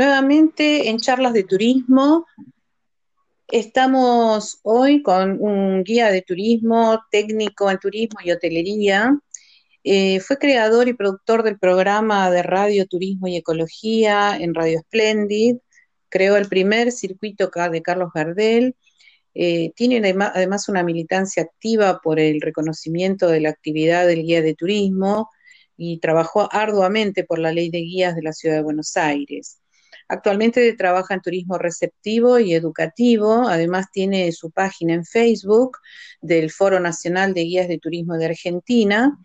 nuevamente en charlas de turismo. Estamos hoy con un guía de turismo, técnico en turismo y hotelería. Eh, fue creador y productor del programa de radio, turismo y ecología en Radio Splendid. Creó el primer circuito de Carlos Gardel. Eh, tiene además una militancia activa por el reconocimiento de la actividad del guía de turismo y trabajó arduamente por la ley de guías de la Ciudad de Buenos Aires. Actualmente trabaja en turismo receptivo y educativo, además tiene su página en Facebook del Foro Nacional de Guías de Turismo de Argentina.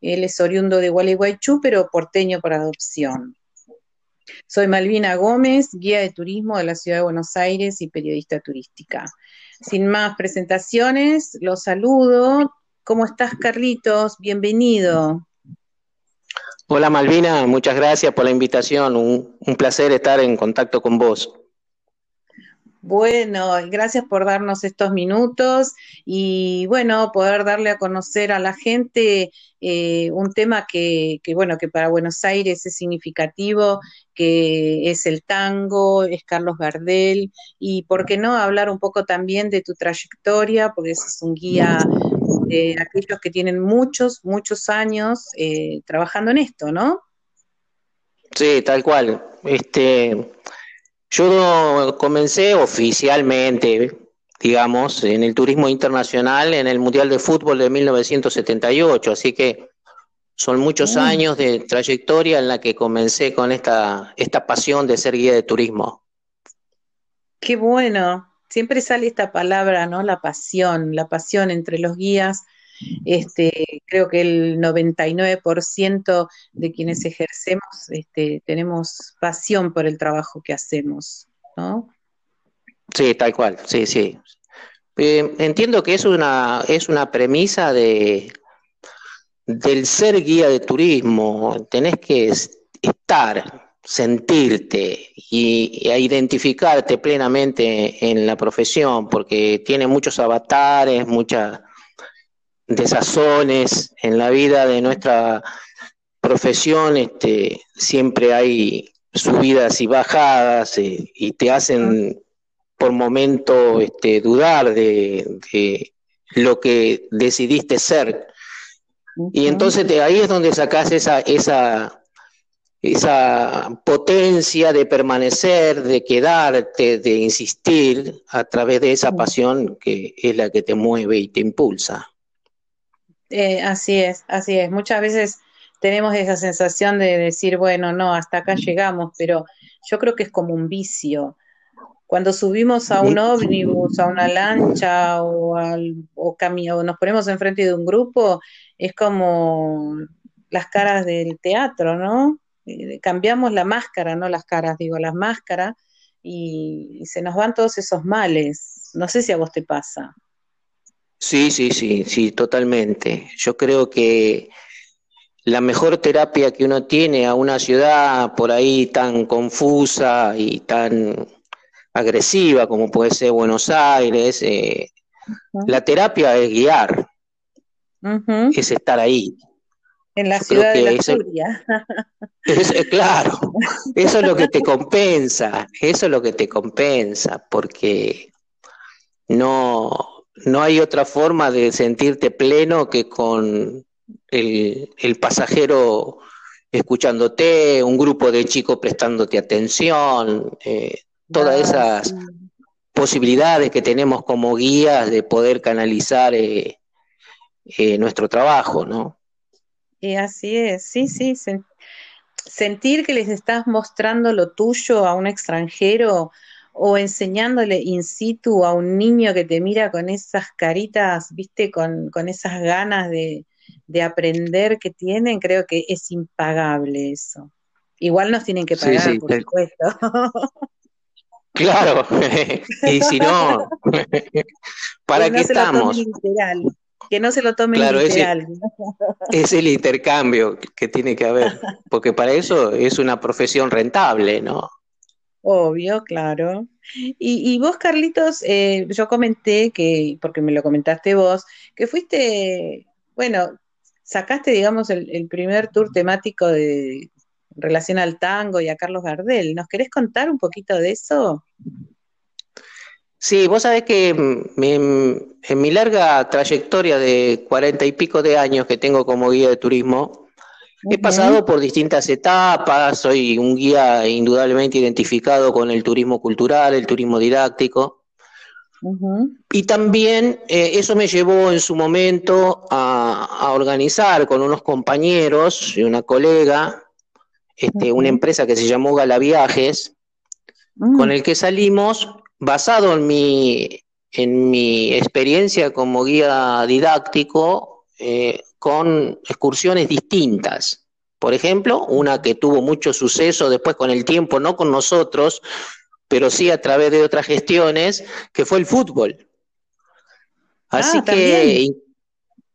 Él es oriundo de Gualeguaychú, pero porteño por adopción. Soy Malvina Gómez, guía de turismo de la Ciudad de Buenos Aires y periodista turística. Sin más presentaciones, los saludo. ¿Cómo estás, Carlitos? Bienvenido. Hola Malvina, muchas gracias por la invitación. Un, placer estar en contacto con vos. Bueno, gracias por darnos estos minutos y bueno, poder darle a conocer a la gente eh, un tema que, bueno, que para Buenos Aires es significativo, que es el tango, es Carlos Gardel, y por qué no hablar un poco también de tu trayectoria, porque es un guía de aquellos que tienen muchos, muchos años eh, trabajando en esto, ¿no? Sí, tal cual. Este, yo comencé oficialmente, digamos, en el turismo internacional en el Mundial de Fútbol de 1978, así que son muchos años de trayectoria en la que comencé con esta, esta pasión de ser guía de turismo. Qué bueno, siempre sale esta palabra, ¿no? La pasión, la pasión entre los guías. Este, creo que el 99% de quienes ejercemos este, tenemos pasión por el trabajo que hacemos, ¿no? Sí, tal cual, sí, sí. Eh, entiendo que es una, es una premisa de, del ser guía de turismo. Tenés que estar, sentirte y, a identificarte plenamente en la profesión, porque tiene muchos avatares, muchas desazones en la vida de nuestra profesión, este, siempre hay subidas y bajadas eh, y te hacen por momento este, dudar de, de, lo que decidiste ser. Y entonces de ahí es donde sacas esa, esa, esa potencia de permanecer, de quedarte, de insistir a través de esa pasión que es la que te mueve y te impulsa. Eh, así es, así es. Muchas veces tenemos esa sensación de decir, bueno, no, hasta acá llegamos, pero yo creo que es como un vicio. Cuando subimos a un ómnibus, a una lancha o, al, o, o nos ponemos enfrente de un grupo, es como las caras del teatro, ¿no? Eh, cambiamos la máscara, no las caras, digo, las máscaras, y, se nos van todos esos males. No sé si a vos te pasa. Sí, sí, sí, sí, totalmente. Yo creo que la mejor terapia que uno tiene a una ciudad por ahí tan confusa y tan agresiva como puede ser Buenos Aires, eh, la terapia es guiar, es estar ahí, en la ciudad de la eso, claro, eso es lo que te compensa, eso es lo que te compensa, porque no, no hay otra forma de sentirte pleno que con el, el pasajero escuchándote, un grupo de chicos prestándote atención, eh, todas esas posibilidades que tenemos como guías de poder canalizar eh, eh, nuestro trabajo, ¿no? Y así es, sí, sí, sentir que les estás mostrando lo tuyo a un extranjero o enseñándole in situ a un niño que te mira con esas caritas, viste, con, con esas ganas de, de, aprender que tienen, creo que es impagable eso. Igual nos tienen que pagar, por supuesto. Claro, y si no, ¿para qué estamos? Que no se lo tome claro, literal. Es el intercambio que tiene que haber, porque para eso es una profesión rentable, ¿no? Obvio, claro. Y, vos, Carlitos, eh, yo comenté que, porque me lo comentaste vos, que fuiste, bueno, sacaste, digamos, el, primer tour temático de, en relación al tango y a Carlos Gardel. ¿Nos querés contar un poquito de eso? Sí, vos sabés que en, mi larga trayectoria de cuarenta y pico de años que tengo como guía de turismo, he pasado por distintas etapas, soy un guía indudablemente identificado con el turismo cultural, el turismo didáctico, y también eh, eso me llevó en su momento a, organizar con unos compañeros y una colega este, una empresa que se llamó Gala Viajes, mm. con el que salimos basado en mi, en mi experiencia como guía didáctico, eh, con excursiones distintas. Por ejemplo, una que tuvo mucho suceso después con el tiempo, no con nosotros, pero sí a través de otras gestiones, que fue el fútbol. Así ah, que,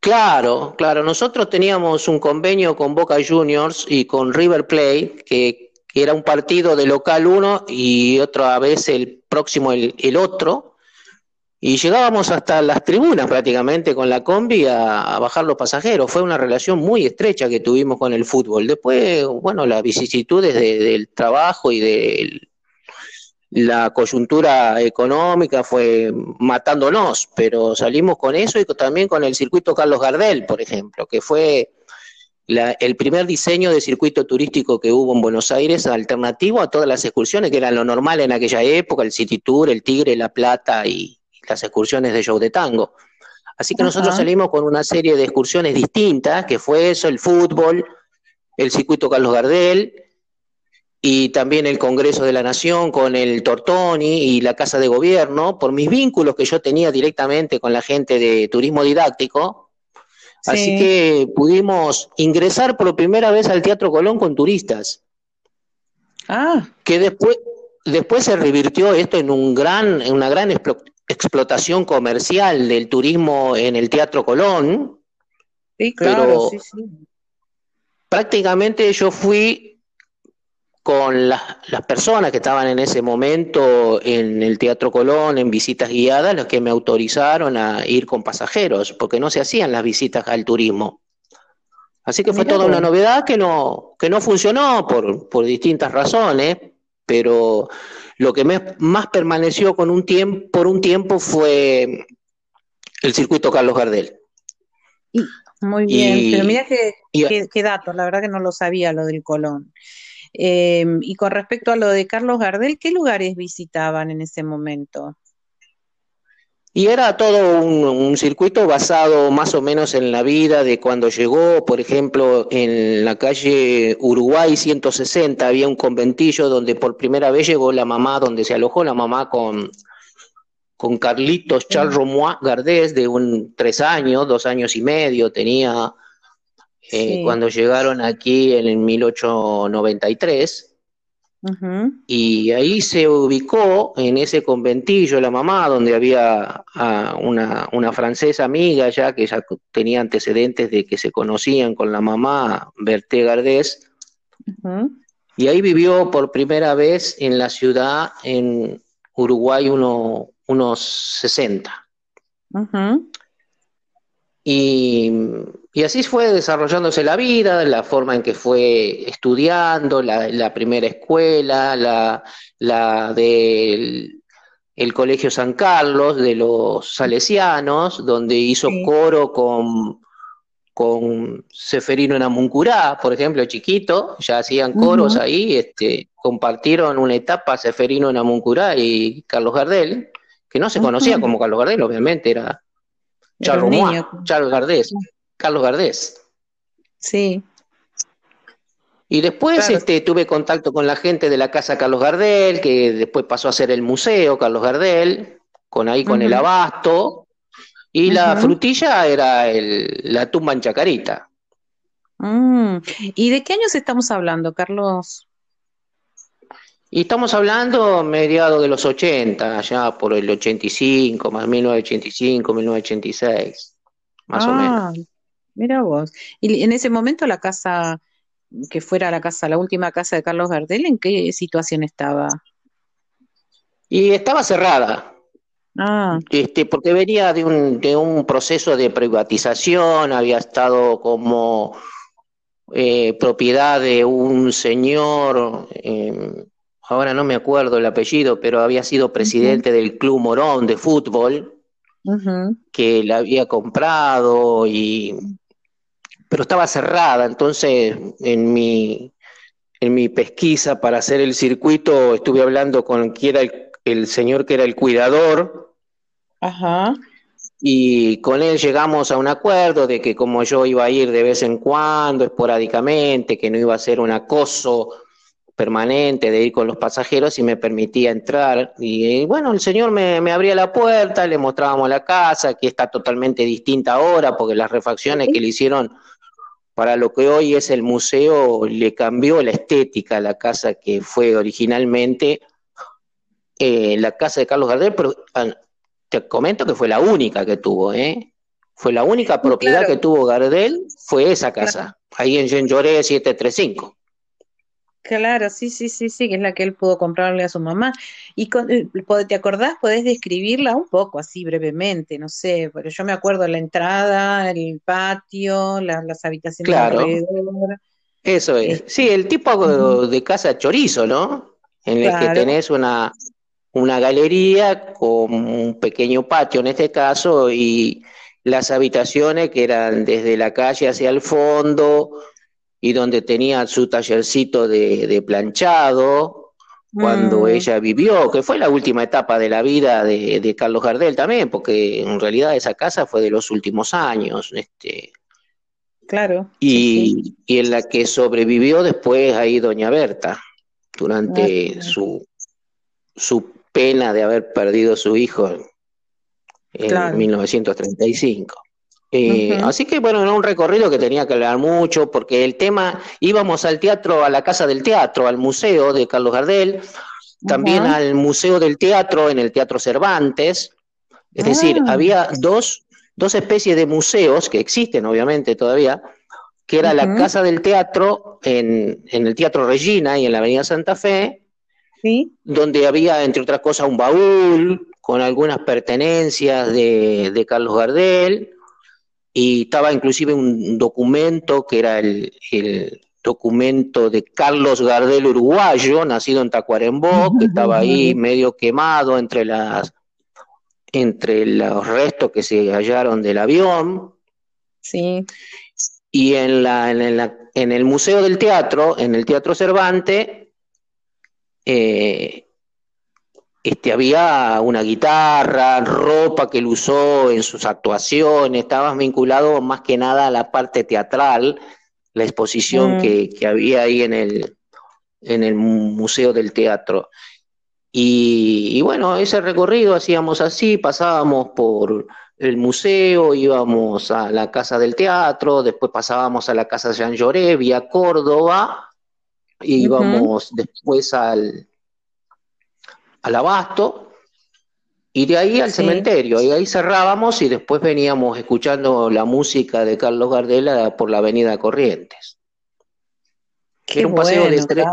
claro, claro, nosotros teníamos un convenio con Boca Juniors y con River Plate, que que era un partido de local uno y otra vez el próximo el, otro, y llegábamos hasta las tribunas prácticamente con la combi a, bajar los pasajeros. Fue una relación muy estrecha que tuvimos con el fútbol. Después, bueno, las vicisitudes del trabajo y de la coyuntura económica fue matándonos, pero salimos con eso y también con el circuito Carlos Gardel, por ejemplo, que fue el primer diseño de circuito turístico que hubo en Buenos Aires, alternativo a todas las excursiones, que eran lo normal en aquella época, el City Tour, el Tigre, la Plata y las excursiones de show de tango. Así que nosotros salimos con una serie de excursiones distintas, que fue eso, el fútbol, el circuito Carlos Gardel, y también el Congreso de la Nación con el Tortoni y la Casa de Gobierno, por mis vínculos que yo tenía directamente con la gente de turismo didáctico, Así que pudimos ingresar por primera vez al Teatro Colón con turistas. Ah. Que después, después se revirtió esto en, un gran, en una gran explotación comercial del turismo en el Teatro Colón. Sí, claro, sí, sí. Prácticamente yo fui con las, personas que estaban en ese momento en el Teatro Colón, en visitas guiadas, los que me autorizaron a ir con pasajeros, porque no se hacían las visitas al turismo. Así que fue toda una novedad que no, que no funcionó por, por distintas razones, pero lo que más permaneció con un tiempo, por un tiempo fue el circuito Carlos Gardel. Muy bien, pero mira qué, qué datos, la verdad que no lo sabía lo del Colón. Em, y con respecto a lo de Carlos Gardel, ¿qué lugares visitaban en ese momento? Y era todo un, circuito basado más o menos en la vida de cuando llegó, por ejemplo, en la calle Uruguay 160 había un conventillo donde por primera vez llegó la mamá, donde se alojó la mamá con, con Carlitos Charles Romois Gardés, de un tres años, dos años y medio tenía eh, cuando llegaron aquí en el 1893. Y ahí se ubicó en ese conventillo la mamá, donde había ah, una, francesa amiga ya que ya tenía antecedentes de que se conocían con la mamá, Berté Gardés. Y ahí vivió por primera vez en la ciudad, en Uruguay, unos 60. Y y así fue desarrollándose la vida, la forma en que fue estudiando, la, primera escuela, la, la del el Colegio San Carlos de los Salesianos, donde hizo coro con, con Seferino Namuncurá, por ejemplo, chiquito, ya hacían coros ahí, este, compartieron una etapa Seferino Namuncurá y Carlos Gardel, que no se conocía como Carlos Gardel, obviamente, era Charles, Charles Gardés. Carlos Gardés. Sí. Y después este, tuve contacto con la gente de la casa Carlos Gardel, que después pasó a ser el museo Carlos Gardel, con ahí con el abasto, y la frutilla era el, la tumba en Chacarita. Mm. ¿Y de qué años estamos hablando, Carlos? Y estamos hablando mediados de los 80, ya por el 85, más 1985, 1986, más o ah. menos. Mira vos. Y en ese momento la casa, que fuera la casa, la última casa de Carlos Gardel, ¿en qué situación estaba? Y estaba cerrada. Ah. Este, porque venía de un, de un proceso de privatización, había estado como eh, propiedad de un señor, em, ahora no me acuerdo el apellido, pero había sido presidente del Club Morón de fútbol, que la había comprado y pero estaba cerrada, entonces en mi en mi pesquisa para hacer el circuito estuve hablando con quien era el, el señor que era el cuidador. Ajá y con él llegamos a un acuerdo de que como yo iba a ir de vez en cuando, esporádicamente, que no iba a ser un acoso permanente de ir con los pasajeros y me permitía entrar. Y, bueno, el señor me, abría la puerta, le mostrábamos la casa, que está totalmente distinta ahora, porque las refacciones que le hicieron para lo que hoy es el museo le cambió la estética a la casa que fue originalmente eh, la casa de Carlos Gardel, pero ah, te comento que fue la única que tuvo, ¿eh? Fue la única propiedad que tuvo Gardel, fue esa casa, ahí en Lloré 735. Claro, sí, sí, sí, sí, que es la que él pudo comprarle a su mamá. ¿Y eh, te acordás? ¿Podés describirla un poco así brevemente? No sé, pero yo me acuerdo la entrada, el patio, las habitaciones claro. alrededor. Eso es. Este, sí, el tipo de casa chorizo, ¿no? En el que tenés una, una galería con un pequeño patio en este caso y las habitaciones que eran desde la calle hacia el fondo y donde tenía su tallercito de, planchado cuando mm. ella vivió, que fue la última etapa de la vida de, Carlos Gardel también, porque en realidad esa casa fue de los últimos años. Este, claro. Y, y en la que sobrevivió después ahí Doña Berta, durante ah, su, su pena de haber perdido su hijo en 1935. Eh, así que bueno, era un recorrido que tenía que hablar mucho, porque el tema, íbamos al teatro, a la casa del teatro, al museo de Carlos Gardel, también al museo del teatro en el Teatro Cervantes. Es decir, ah. había dos, dos especies de museos que existen obviamente todavía, que era la casa del teatro en, en el Teatro Regina y en la Avenida Santa Fe, donde había, entre otras cosas, un baúl con algunas pertenencias de, Carlos Gardel, y estaba inclusive un documento que era el, documento de Carlos Gardel uruguayo, nacido en Tacuarembó, que estaba ahí medio quemado entre las entre los restos que se hallaron del avión. Sí. Y en la, en, la, en el Museo del Teatro, en el Teatro Cervantes, eh, este, había una guitarra, ropa que él usó en sus actuaciones, estaba vinculado más que nada a la parte teatral, la exposición mm. que, había ahí en el, en el Museo del Teatro. Y, bueno, ese recorrido hacíamos así, pasábamos por el museo, íbamos a la Casa del Teatro, después pasábamos a la Casa de Jean Lloré, vía Córdoba, y íbamos después al, al abasto y de ahí al cementerio, y ahí cerrábamos y después veníamos escuchando la música de Carlos Gardela por la avenida Corrientes. era un paseo de, tres,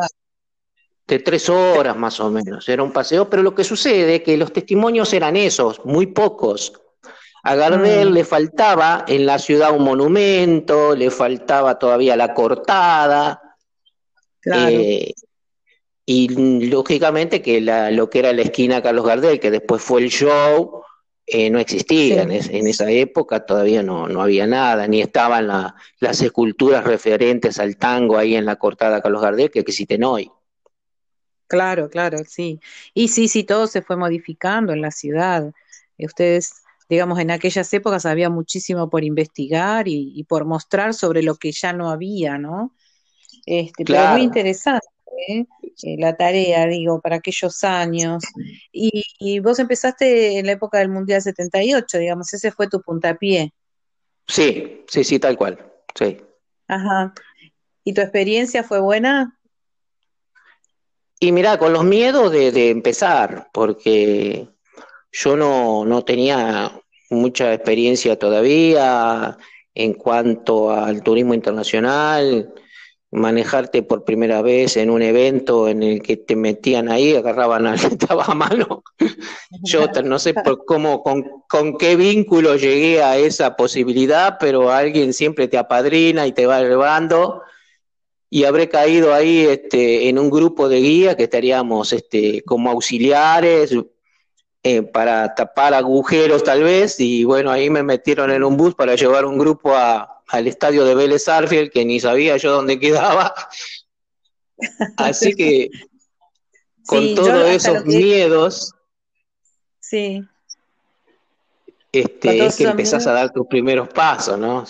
de tres horas más o menos, era un paseo, pero lo que sucede es que los testimonios eran esos, muy pocos. A Gardel mm. le faltaba en la ciudad un monumento, le faltaba todavía la cortada, eh, y lógicamente que lo que era la esquina Carlos Gardel, que después fue el show, eh, no existía. En, esa época todavía no, no había nada, ni estaban las esculturas referentes al tango ahí en la cortada Carlos Gardel que existen hoy. Claro, claro, sí. Y sí, sí, todo se fue modificando en la ciudad. Ustedes, digamos, en aquellas épocas había muchísimo por investigar y por mostrar sobre lo que ya no había, ¿no? Este, Pero muy interesante ¿eh? La tarea, digo, para aquellos años. Y, vos empezaste en la época del Mundial 78, digamos, ese fue tu puntapié. Sí, sí, sí, tal cual, sí. Ajá. ¿Y tu experiencia fue buena? Y mira, con los miedos de, de empezar, porque yo no, no tenía mucha experiencia todavía en cuanto al turismo internacional manejarte por primera vez en un evento en el que te metían ahí, agarraban al que estaba a mano. Yo no sé por cómo, con, con, qué vínculo llegué a esa posibilidad, pero alguien siempre te apadrina y te va llevando. y habré caído ahí este, en un grupo de guía que estaríamos este, como auxiliares eh, para tapar agujeros tal vez, y bueno, ahí me metieron en un bus para llevar un grupo al estadio de Vélez Arfield, que ni sabía yo dónde quedaba. Así que con todos esos miedos, sí. este, es que empezás a dar tus primeros pasos, ¿no?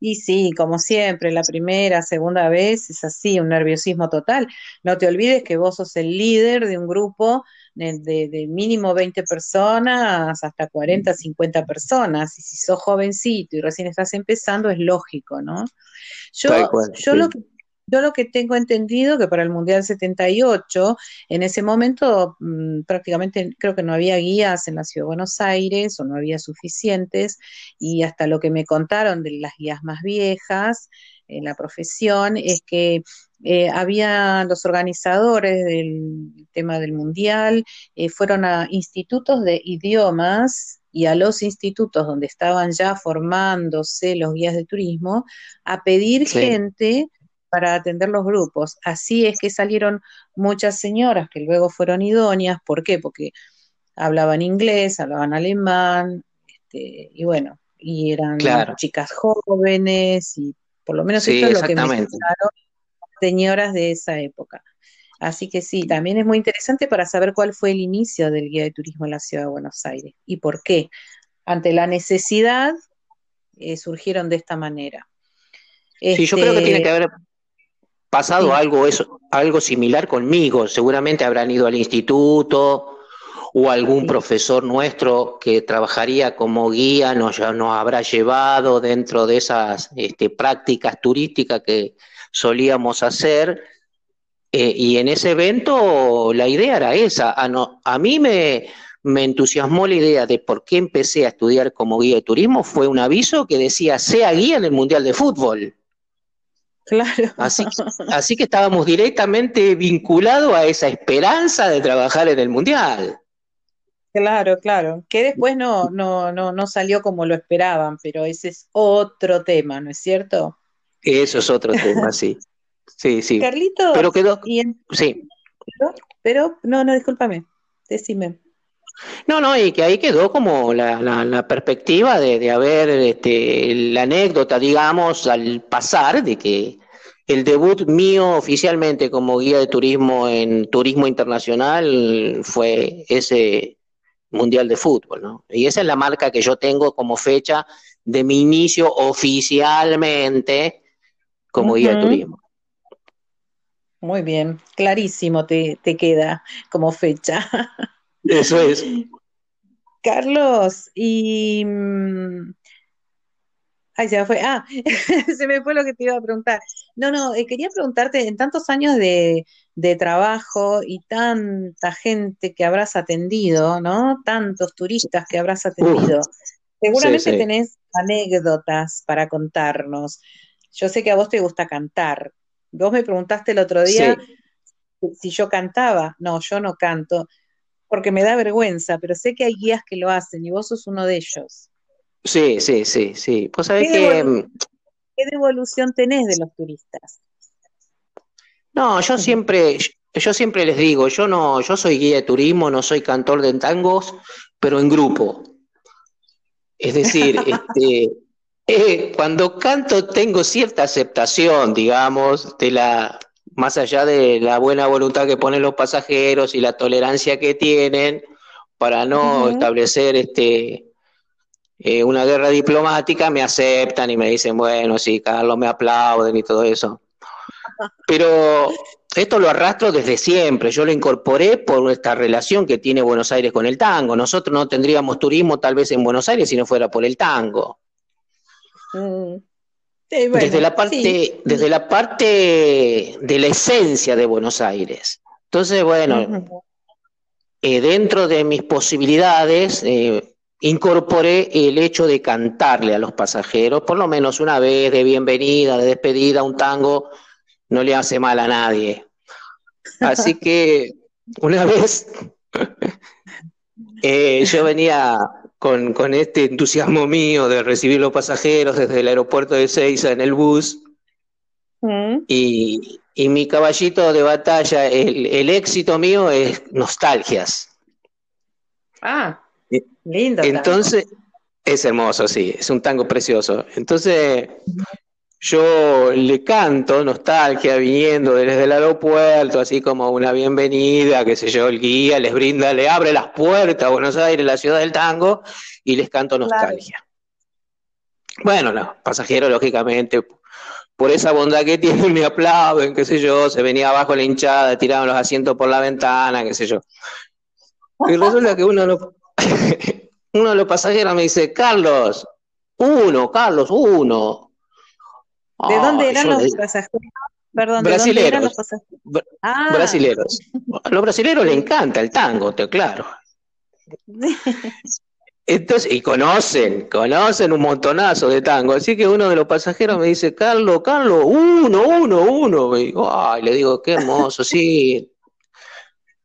Y sí, como siempre, la primera, segunda vez es así, un nerviosismo total. No te olvides que vos sos el líder de un grupo de, mínimo 20 personas hasta 40, 50 personas. Y si sos jovencito y recién estás empezando, es lógico, ¿no? Yo, yo lo que yo lo que tengo entendido que para el Mundial 78, en ese momento mm, prácticamente creo que no había guías en la Ciudad de Buenos Aires o no había suficientes y hasta lo que me contaron de las guías más viejas en la profesión es que eh, había los organizadores del tema del Mundial, eh, fueron a institutos de idiomas y a los institutos donde estaban ya formándose los guías de turismo a pedir gente para atender los grupos. Así es que salieron muchas señoras que luego fueron idóneas. ¿Por qué? Porque hablaban inglés, hablaban alemán, este, y bueno, y eran chicas jóvenes, y por lo menos esto es lo que me señoras de esa época. Así que sí, también es muy interesante para saber cuál fue el inicio del guía de turismo en la ciudad de Buenos Aires y por qué. Ante la necesidad eh, surgieron de esta manera. Sí, yo creo que tiene que haber pasado algo, eso, algo similar conmigo. Seguramente habrán ido al instituto o algún profesor nuestro que trabajaría como guía nos, nos habrá llevado dentro de esas este, prácticas turísticas que solíamos hacer. Eh, y en ese evento la idea era esa. A, no, a mí me, me entusiasmó la idea de por qué empecé a estudiar como guía de turismo. Fue un aviso que decía, sea guía en el Mundial de Fútbol. Claro. Así, así que estábamos directamente vinculados a esa esperanza de trabajar en el Mundial. Claro, claro. Que después no, no, no, no salió como lo esperaban, pero ese es otro tema, ¿no es cierto? Eso es otro tema, sí. Sí, sí. Carlito. Pero quedó. Sí. Pero, no, no, discúlpame. Decime. No, no, y que ahí quedó como la, la, perspectiva de, de, haber este, la anécdota, digamos, al pasar de que el debut mío oficialmente como guía de turismo en turismo internacional fue ese Mundial de Fútbol, ¿no? Y esa es la marca que yo tengo como fecha de mi inicio oficialmente como guía de turismo. Muy bien, clarísimo te, te queda como fecha. Eso es. Carlos, y... Mm, ay, se me fue. Ah, se me fue lo que te iba a preguntar. No, no, eh, quería preguntarte, en tantos años de, trabajo y tanta gente que habrás atendido, ¿no? Tantos turistas que habrás atendido, seguramente tenés anécdotas para contarnos. Yo sé que a vos te gusta cantar. Vos me preguntaste el otro día si yo cantaba. No, yo no canto porque me da vergüenza, pero sé que hay guías que lo hacen y vos sos uno de ellos. Sí, sí, sí, sí. Pues sabés ¿Qué que... Mm, ¿Qué devolución tenés de los turistas? No, yo siempre, yo siempre les digo, yo no, yo soy guía de turismo, no soy cantor de tangos, pero en grupo. Es decir, este, eh, cuando canto tengo cierta aceptación, digamos, de la, más allá de la buena voluntad que ponen los pasajeros y la tolerancia que tienen para no establecer este eh, una guerra diplomática, me aceptan y me dicen, bueno, sí, Carlos, me aplauden y todo eso. Pero esto lo arrastro desde siempre, yo lo incorporé por esta relación que tiene Buenos Aires con el tango. Nosotros no tendríamos turismo tal vez en Buenos Aires si no fuera por el tango. Mm desde la parte, desde la parte de la esencia de Buenos Aires. Entonces, bueno, eh, dentro de mis posibilidades, eh, incorporé el hecho de cantarle a los pasajeros, por lo menos una vez de bienvenida, de despedida, un tango no le hace mal a nadie. Así que una vez eh, yo venía con, con, este entusiasmo mío de recibir los pasajeros desde el aeropuerto de Seiza en el bus. Mm. Y, mi caballito de batalla, el, éxito mío es nostalgias. Ah, lindo. Entonces, es hermoso, sí, es un tango precioso. Entonces, yo le canto nostalgia viniendo desde el aeropuerto, así como una bienvenida, que sé yo, el guía les brinda, le abre las puertas a Buenos Aires, la ciudad del tango, y les canto nostalgia. Bueno, los pasajeros, lógicamente, por esa bondad que tienen, me aplauden, qué sé yo, se venía abajo la hinchada, tiraban los asientos por la ventana, qué sé yo. Y resulta que uno, uno de los pasajeros me dice, Carlos, uno, Carlos, uno. ¿De dónde eran los pasajeros? Perdón, ¿de dónde eran los pasajeros? Ah. Brasileros. A los brasileros les encanta el tango, te claro. Entonces, y conocen, conocen un montonazo de tango. Así que uno de los pasajeros me dice, Carlos, Carlos, uno, uno, uno. Y ay, le digo, qué hermoso, sí.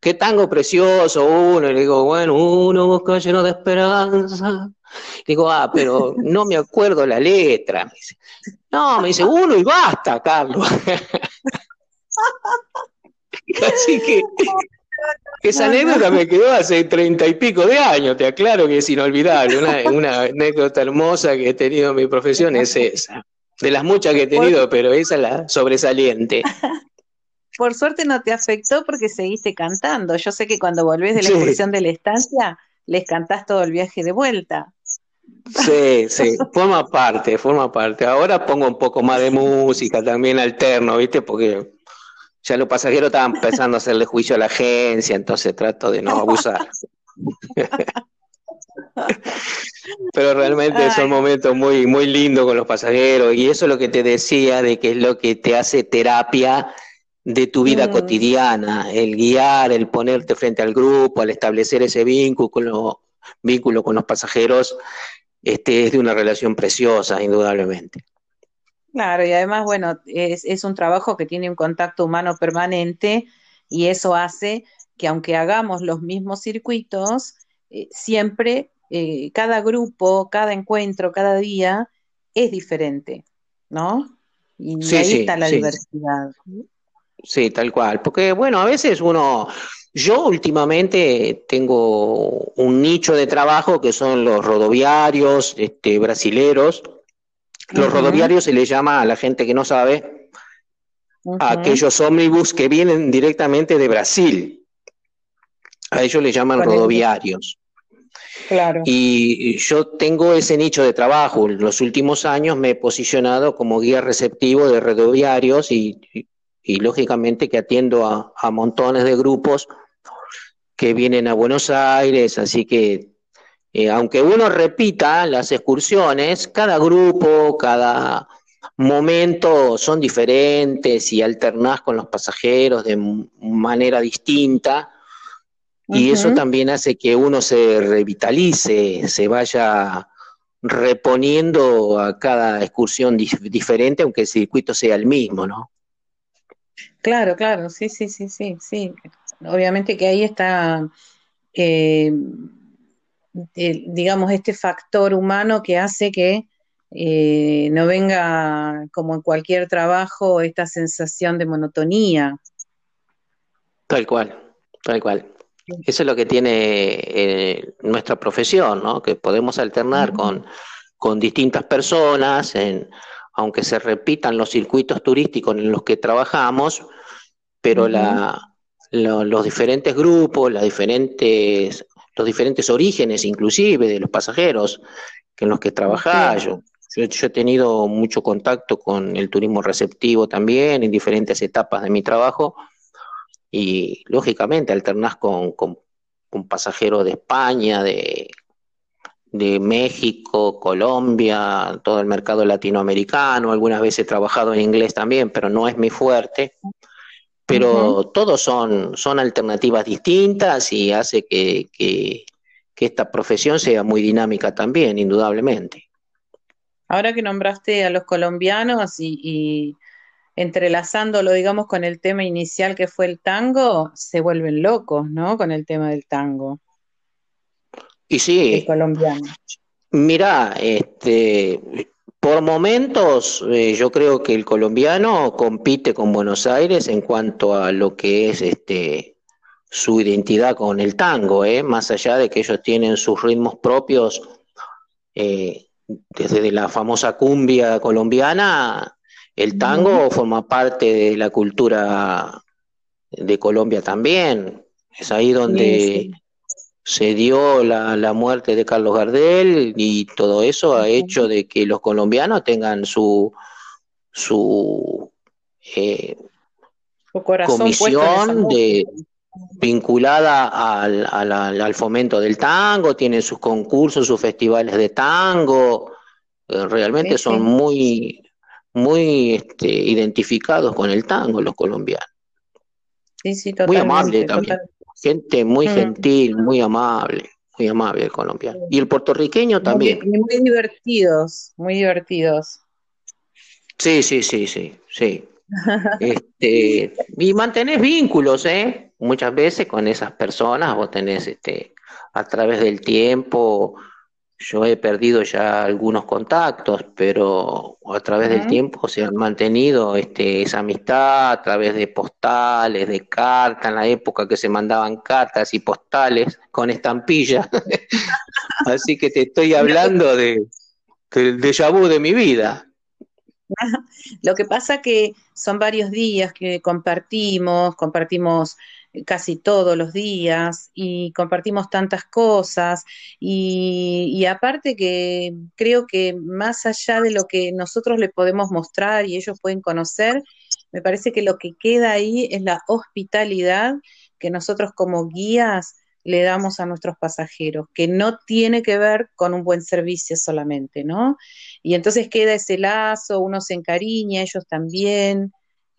Qué tango precioso, uno. Y le digo, bueno, uno busca lleno de esperanza. Digo, ah, pero no me acuerdo la letra. Me dice, no, me dice, uno y basta, Carlos. Así que esa anécdota me quedó hace treinta y pico de años, te aclaro que es inolvidable. Una, una anécdota hermosa que he tenido en mi profesión es esa. De las muchas que he tenido, pero esa es la sobresaliente. Por suerte no te afectó porque seguiste cantando. Yo sé que cuando volvés de la excursión de la estancia, les cantás todo el viaje de vuelta. Sí, sí, forma parte, forma parte. Ahora pongo un poco más de música también alterno, ¿viste? Porque ya los pasajeros estaban empezando a hacerle juicio a la agencia, entonces trato de no abusar. Pero realmente son momentos muy, muy lindos con los pasajeros y eso es lo que te decía de que es lo que te hace terapia de tu vida mm. cotidiana, el guiar, el ponerte frente al grupo, al establecer ese vínculo con, vínculo con los pasajeros, este, es de una relación preciosa, indudablemente. Claro, y además, bueno, es, un trabajo que tiene un contacto humano permanente y eso hace que aunque hagamos los mismos circuitos, eh, siempre eh, cada grupo, cada encuentro, cada día es diferente, ¿no? Y ahí está la diversidad. Sí, tal cual. Porque, bueno, a veces uno yo últimamente tengo un nicho de trabajo que son los rodoviarios este, brasileros. Los rodoviarios se les llama a la gente que no sabe, a aquellos ómnibus que vienen directamente de Brasil. A ellos les llaman rodoviarios. Claro. Y yo tengo ese nicho de trabajo. En los últimos años me he posicionado como guía receptivo de rodoviarios y, lógicamente que atiendo a montones de grupos que vienen a Buenos Aires, así que eh, aunque uno repita las excursiones, cada grupo, cada momento son diferentes y alternás con los pasajeros de manera distinta. Y eso también hace que uno se revitalice, se vaya reponiendo a cada excursión diferente, aunque el circuito sea el mismo, ¿no? Claro, claro, sí, sí, sí, sí, sí. Obviamente que ahí está, eh, digamos, este factor humano que hace que eh, no venga, como en cualquier trabajo, esta sensación de monotonía. Tal cual, tal cual. Eso es lo que tiene eh, nuestra profesión, ¿no? Que podemos alternar con, con distintas personas, en, aunque se repitan los circuitos turísticos en los que trabajamos, pero la, los diferentes grupos, las diferentes, los diferentes orígenes inclusive de los pasajeros en los que trabajaba. Yo, yo, he tenido mucho contacto con el turismo receptivo también en diferentes etapas de mi trabajo y lógicamente alternás con, con, pasajeros de España, de, de México, Colombia, todo el mercado latinoamericano. Algunas veces he trabajado en inglés también, pero no es mi fuerte pero todos son, son alternativas distintas y hace que, que, esta profesión sea muy dinámica también, indudablemente. Ahora que nombraste a los colombianos y, y, entrelazándolo, digamos, con el tema inicial que fue el tango, se vuelven locos, ¿no? Con el tema del tango. Y sí. El colombiano. Mira, este, por momentos, eh, yo creo que el colombiano compite con Buenos Aires en cuanto a lo que es este su identidad con el tango, ¿eh? más allá de que ellos tienen sus ritmos propios, eh, desde la famosa cumbia colombiana, el tango forma parte de la cultura de Colombia también. Es ahí donde se dio la, muerte de Carlos Gardel y todo eso ha hecho de que los colombianos tengan su, su, eh, comisión de, vinculada al, al, fomento del tango, tienen sus concursos, sus festivales de tango, eh, realmente son muy, muy este, identificados con el tango los colombianos. muy amable también. Gente muy mm. gentil, muy amable, muy amable el colombiano. Y el puertorriqueño también. Muy, divertidos, muy divertidos. Sí, sí, sí, sí, sí. este, y mantenés vínculos, ¿eh? Muchas veces con esas personas vos tenés este, a través del tiempo yo he perdido ya algunos contactos, pero a través del tiempo se han mantenido este, esa amistad a través de postales, de cartas, en la época que se mandaban cartas y postales con estampillas. Así que te estoy hablando de, del déjà vu de mi vida. Lo que pasa que son varios días que compartimos, compartimos casi todos los días y compartimos tantas cosas y, aparte que creo que más allá de lo que nosotros le podemos mostrar y ellos pueden conocer, me parece que lo que queda ahí es la hospitalidad que nosotros como guías le damos a nuestros pasajeros, que no tiene que ver con un buen servicio solamente, ¿no? Y entonces queda ese lazo, uno se encariña, ellos también,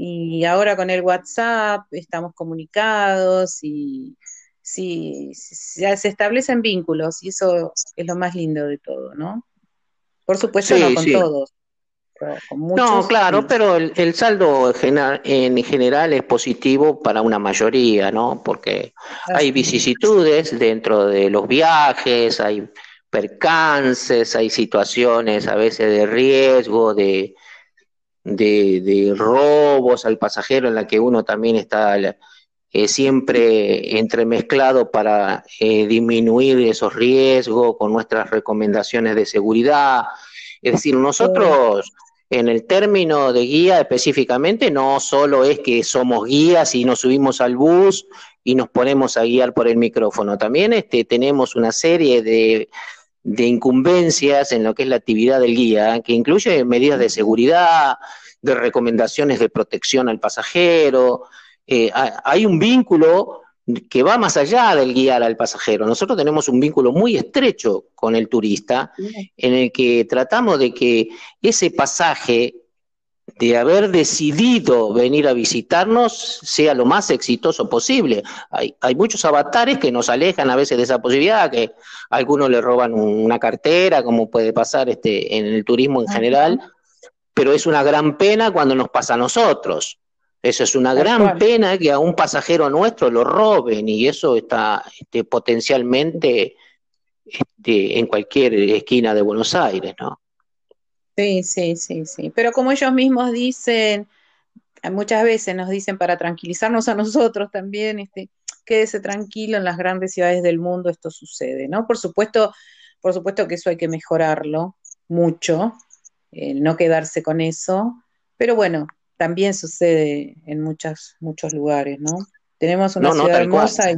y ahora con el WhatsApp estamos comunicados y sí, se establecen vínculos y eso es lo más lindo de todo, ¿no? Por supuesto, no con todos. no, claro, pero el, saldo en general es positivo para una mayoría, ¿no? Porque hay vicisitudes dentro de los viajes, hay percances, hay situaciones a veces de riesgo, de, de, robos al pasajero en la que uno también está eh, siempre entremezclado para eh, disminuir esos riesgos con nuestras recomendaciones de seguridad. Es decir, nosotros en el término de guía específicamente no solo es que somos guías y nos subimos al bus y nos ponemos a guiar por el micrófono, también este, tenemos una serie de de incumbencias en lo que es la actividad del guía, que incluye medidas de seguridad, de recomendaciones de protección al pasajero. Eh, hay un vínculo que va más allá del guiar al pasajero. Nosotros tenemos un vínculo muy estrecho con el turista en el que tratamos de que ese pasaje de haber decidido venir a visitarnos sea lo más exitoso posible. Hay, hay, muchos avatares que nos alejan a veces de esa posibilidad, que a algunos le roban una cartera, como puede pasar este, en el turismo en general, pero es una gran pena cuando nos pasa a nosotros. Eso es una gran pena que a un pasajero nuestro lo roben y eso está este, potencialmente este, en cualquier esquina de Buenos Aires, ¿no? Sí, sí, sí, sí. Pero como ellos mismos dicen, muchas veces nos dicen para tranquilizarnos a nosotros también, este, quédese tranquilo, en las grandes ciudades del mundo esto sucede, ¿no? Por supuesto, por supuesto que eso hay que mejorarlo mucho, no quedarse con eso, pero bueno, también sucede en muchos, muchos lugares, ¿no? Tenemos una ciudad hermosa y,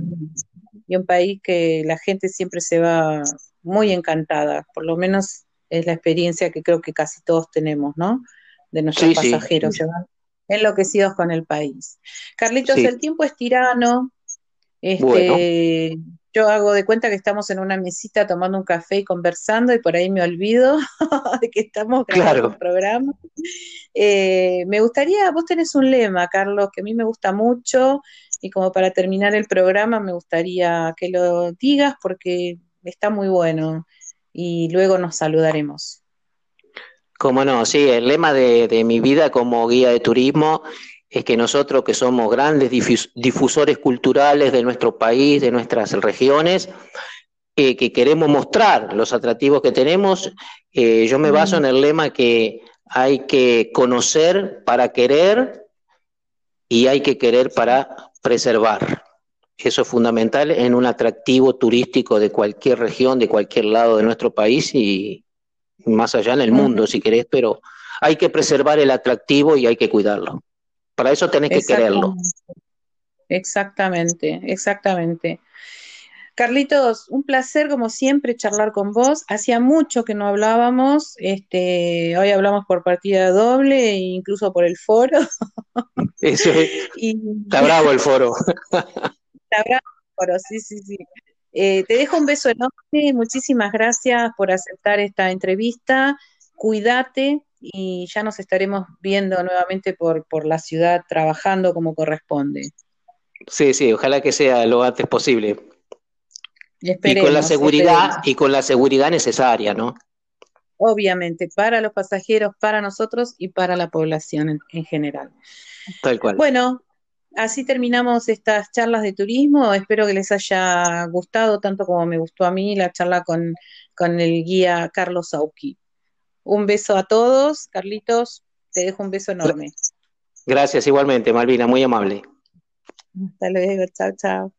y un país que la gente siempre se va muy encantada, por lo menos es la experiencia que creo que casi todos tenemos, ¿no? De nuestros pasajeros, se van enloquecidos con el país. Carlitos, el tiempo es tirano. Este, Yo hago de cuenta que estamos en una mesita tomando un café y conversando y por ahí me olvido de que estamos grabando un programa. Eh, me gustaría, vos tenés un lema, Carlos, que a mí me gusta mucho y como para terminar el programa me gustaría que lo digas porque está muy bueno y luego nos saludaremos. Cómo no, sí, el lema de, mi vida como guía de turismo es que nosotros que somos grandes difusores culturales de nuestro país, de nuestras regiones, eh, que queremos mostrar, los atractivos que tenemos, eh, yo me baso en el lema que hay que conocer para querer y hay que querer para preservar. Eso es fundamental en un atractivo turístico de cualquier región, de cualquier lado de nuestro país y más allá en el mundo, si querés, pero hay que preservar el atractivo y hay que cuidarlo. Para eso tenés que quererlo. Exactamente, exactamente. Carlitos, un placer como siempre charlar con vos. Hacía mucho que no hablábamos, este, hoy hablamos por partida doble e incluso por el foro. Está bravo el foro. Foro, sí, sí, sí. Eh, te dejo un beso enorme, muchísimas gracias por aceptar esta entrevista. Cuídate y ya nos estaremos viendo nuevamente por, por la ciudad trabajando como corresponde. Sí, sí, ojalá que sea lo antes posible. y con la seguridad y con la seguridad necesaria, ¿no? Obviamente, para los pasajeros, para nosotros y para la población en, general. Tal cual. Bueno, así terminamos estas charlas de turismo. Espero que les haya gustado tanto como me gustó a mí la charla con, con el guía Carlos Sauki. Un beso a todos. Carlitos, te dejo un beso enorme. Gracias igualmente, Malvina, muy amable. Hasta luego, chao, chao.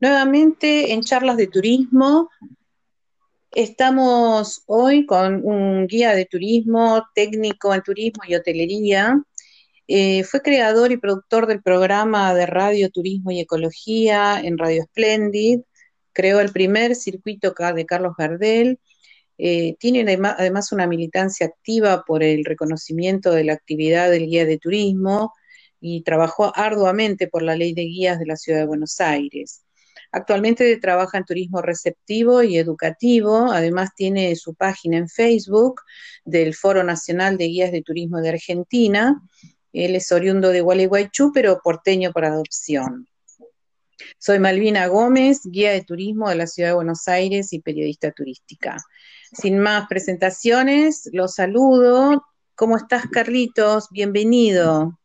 Nuevamente en charlas de turismo, estamos hoy con un guía de turismo, técnico en turismo y hotelería. Eh, fue creador y productor del programa de radio, turismo y ecología en Radio Splendid. Creó el primer circuito de Carlos Gardel eh, tienen además una militancia activa por el reconocimiento de la actividad del guía de turismo y trabajó arduamente por la ley de guías de la Ciudad de Buenos Aires. Actualmente trabaja en turismo receptivo y educativo, además tiene su página en Facebook del Foro Nacional de Guías de Turismo de Argentina. Él es oriundo de Gualeguaychú, pero porteño por adopción. Soy Malvina Gómez, guía de turismo de la Ciudad de Buenos Aires y periodista turística. Sin más presentaciones, los saludo. ¿Cómo estás, Carlitos? Bienvenido.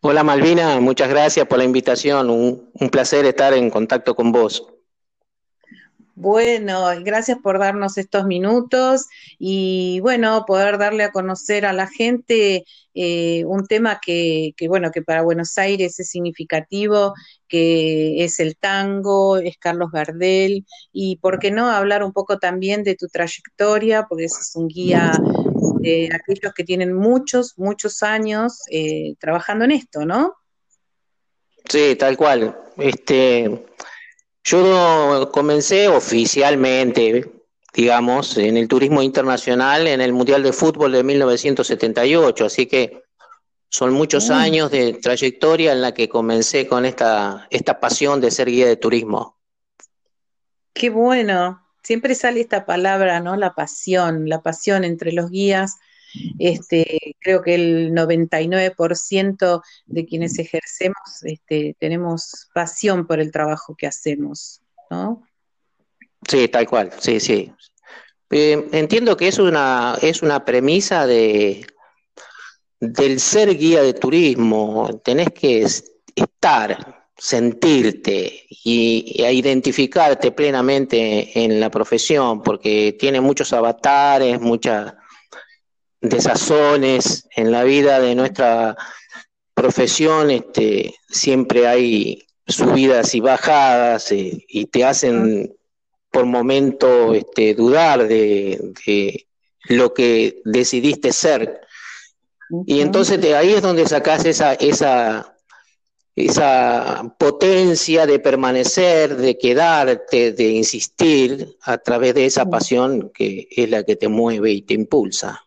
Hola, Malvina, muchas gracias por la invitación. Un, placer estar en contacto con vos. Bueno, gracias por darnos estos minutos y bueno, poder darle a conocer a la gente eh, un tema que, bueno, que para Buenos Aires es significativo, que es el tango, es Carlos Gardel, y por qué no hablar un poco también de tu trayectoria, porque es un guía de aquellos que tienen muchos, muchos años eh, trabajando en esto, ¿no? Sí, tal cual. Este, yo comencé oficialmente, digamos, en el turismo internacional en el Mundial de Fútbol de 1978, así que son muchos años de trayectoria en la que comencé con esta, esta pasión de ser guía de turismo. Qué bueno, siempre sale esta palabra, ¿no? La pasión, la pasión entre los guías. Este, creo que el 99% de quienes ejercemos este, tenemos pasión por el trabajo que hacemos, ¿no? Sí, tal cual, sí, sí. Eh, entiendo que es una, es una premisa de, del ser guía de turismo. Tenés que estar, sentirte y, identificarte plenamente en la profesión, porque tiene muchos avatares, muchas desazones en la vida de nuestra profesión, este, siempre hay subidas y bajadas eh, y te hacen por momento este, dudar de, lo que decidiste ser. Y entonces de ahí es donde sacas esa, esa, esa potencia de permanecer, de quedarte, de insistir a través de esa pasión que es la que te mueve y te impulsa.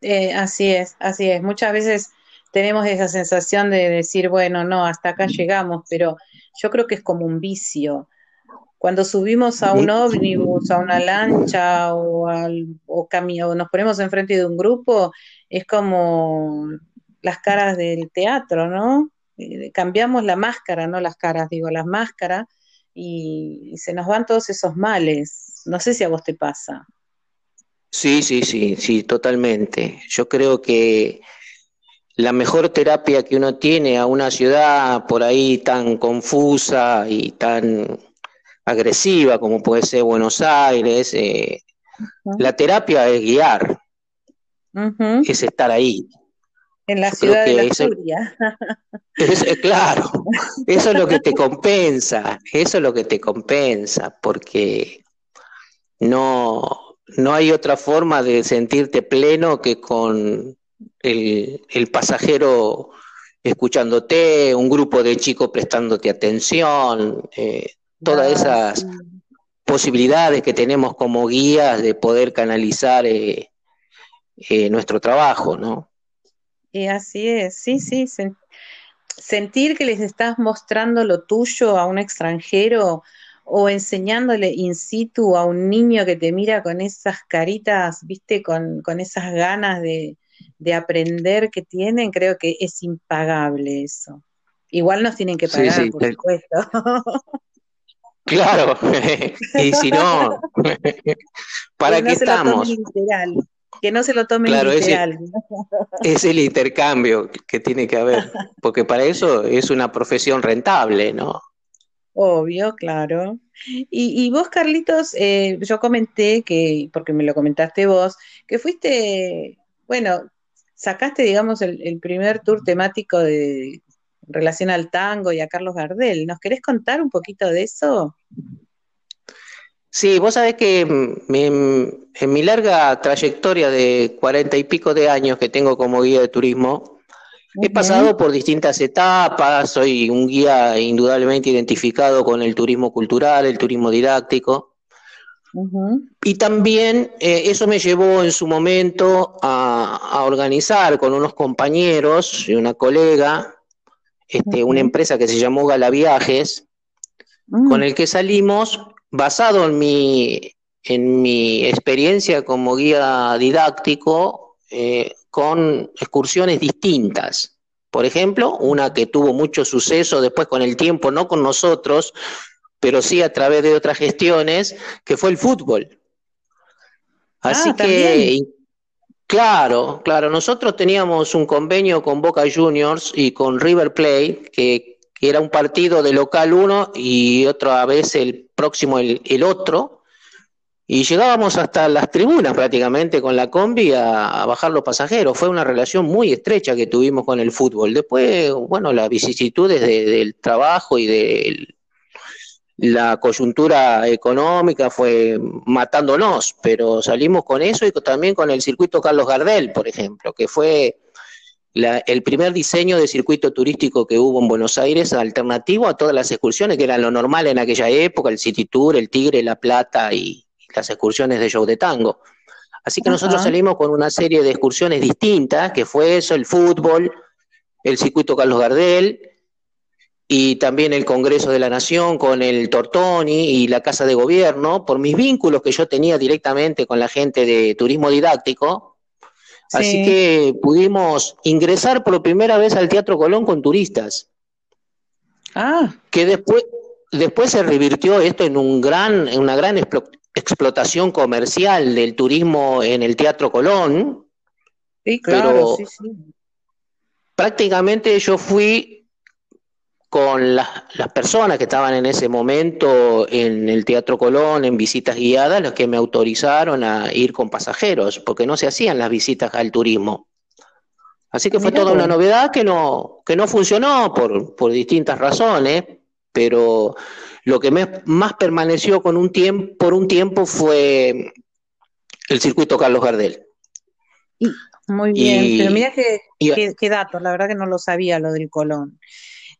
Eh, así es, así es. Muchas veces tenemos esa sensación de decir, bueno, no, hasta acá llegamos, pero yo creo que es como un vicio. Cuando subimos a un ómnibus, a una lancha o, al, o, o nos ponemos enfrente de un grupo, es como las caras del teatro, ¿no? Eh, cambiamos la máscara, no las caras, digo, las máscaras, y se nos van todos esos males. No sé si a vos te pasa. Sí, sí, sí, sí, totalmente. Yo creo que la mejor terapia que uno tiene a una ciudad por ahí tan confusa y tan agresiva como puede ser Buenos Aires, eh, la terapia es guiar, es estar ahí. En la ciudad de la eso, claro, eso es lo que te compensa, eso es lo que te compensa, porque no, no hay otra forma de sentirte pleno que con el, pasajero escuchándote, un grupo de chicos prestándote atención, eh, todas esas posibilidades que tenemos como guías de poder canalizar eh, eh, nuestro trabajo, ¿no? Y así es, sí, sí, sentir que les estás mostrando lo tuyo a un extranjero o enseñándole in situ a un niño que te mira con esas caritas, viste, con, con esas ganas de, de aprender que tienen, creo que es impagable eso. Igual nos tienen que pagar, por supuesto. Claro, y si no, ¿para qué estamos? Que no se lo tomen literal. Es, el intercambio que tiene que haber, porque para eso es una profesión rentable, ¿no? Obvio, claro. Y, vos, Carlitos, eh, yo comenté que, porque me lo comentaste vos, que fuiste, bueno, sacaste, digamos, el, primer tour temático de relación al tango y a Carlos Gardel. ¿Nos querés contar un poquito de eso? Sí, vos sabés que en, mi larga trayectoria de cuarenta y pico de años que tengo como guía de turismo, he pasado por distintas etapas, soy un guía indudablemente identificado con el turismo cultural, el turismo didáctico, y también eh, eso me llevó en su momento a, organizar con unos compañeros y una colega este, una empresa que se llamó Gala Viajes, mm. con el que salimos basado en mi, en mi experiencia como guía didáctico eh, con excursiones distintas. Por ejemplo, una que tuvo mucho suceso después con el tiempo, no con nosotros, pero sí a través de otras gestiones, que fue el fútbol. Así ah, que, claro, claro, nosotros teníamos un convenio con Boca Juniors y con River Plate, que, era un partido de local uno y otra vez el próximo el, otro, y llegábamos hasta las tribunas prácticamente con la combi a, bajar los pasajeros. Fue una relación muy estrecha que tuvimos con el fútbol. Después, bueno, las vicisitudes del trabajo y del la coyuntura económica fue matándonos, pero salimos con eso y también con el circuito Carlos Gardel, por ejemplo, que fue el primer diseño de circuito turístico que hubo en Buenos Aires, alternativo a todas las excursiones, que eran lo normal en aquella época, el City Tour, el Tigre, la Plata y las excursiones de show de tango. Así que nosotros salimos con una serie de excursiones distintas, que fue eso, el fútbol, el circuito Carlos Gardel, y también el Congreso de la Nación con el Tortoni y la Casa de Gobierno, por mis vínculos que yo tenía directamente con la gente de turismo didáctico. Así que pudimos ingresar por primera vez al Teatro Colón con turistas. Ah. Que después, después se revirtió esto en, un gran, en una gran explotación comercial del turismo en el Teatro Colón. Sí, claro, sí, sí. Prácticamente yo fui con las, personas que estaban en ese momento en el Teatro Colón, en visitas guiadas, los que me autorizaron a ir con pasajeros, porque no se hacían las visitas al turismo. Así que fue toda una novedad que no, que no funcionó por, por distintas razones, pero lo que más permaneció con un tiempo, por un tiempo fue el circuito Carlos Gardel. Muy bien, pero mira qué, qué datos, la verdad que no lo sabía lo del Colón.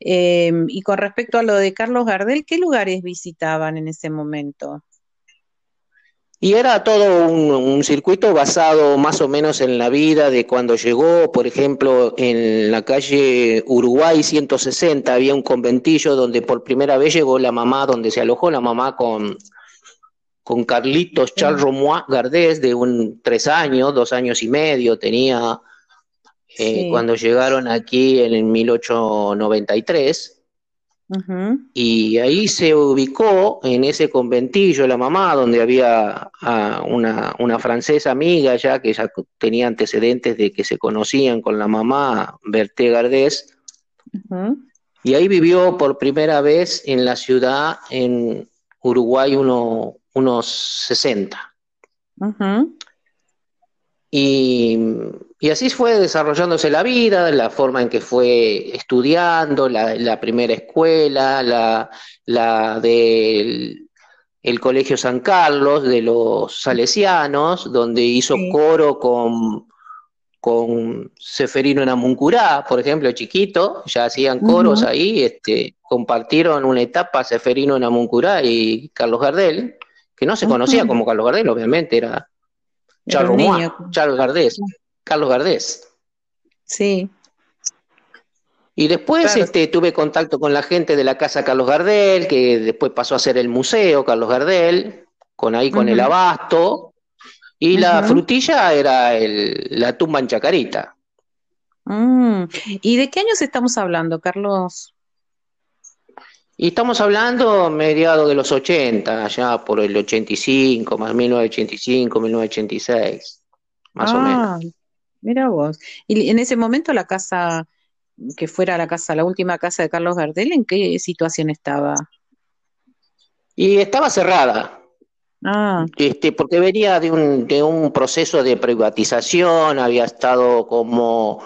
Em, y con respecto a lo de Carlos Gardel, ¿qué lugares visitaban en ese momento? Y era todo un, circuito basado más o menos en la vida de cuando llegó, por ejemplo, en la calle Uruguay 160 había un conventillo donde por primera vez llegó la mamá, donde se alojó la mamá con, con Carlitos Charles Romois Gardés, de un tres años, dos años y medio tenía, eh, cuando llegaron aquí en el 1893. Y ahí se ubicó en ese conventillo la mamá, donde había ah, una, una, francesa amiga ya que ya tenía antecedentes de que se conocían con la mamá, Berté Gardés. Y ahí vivió por primera vez en la ciudad, en Uruguay, uno, unos 60. Y, así fue desarrollándose la vida, la forma en que fue estudiando, la, primera escuela, la, la del el Colegio San Carlos de los Salesianos, donde hizo coro con, con Seferino Namuncurá, por ejemplo, chiquito, ya hacían coros ahí, este, compartieron una etapa Seferino Namuncurá y Carlos Gardel, que no se conocía como Carlos Gardel, obviamente, era Charles Charles Gardés, Carlos Gardés. Sí. Y después este, tuve contacto con la gente de la casa Carlos Gardel, que después pasó a ser el museo Carlos Gardel, con ahí con el abasto, y la frutilla era el, la tumba en Chacarita. Mm. ¿Y de qué años estamos hablando, Carlos? Y estamos hablando mediados de los 80, ya por el 85, más 1985, 1986, más o ah, menos. Mira vos. Y en ese momento la casa, que fuera la casa, la última casa de Carlos Gardel, ¿en qué situación estaba? Y estaba cerrada. Ah. Este, porque venía de un, de un proceso de privatización, había estado como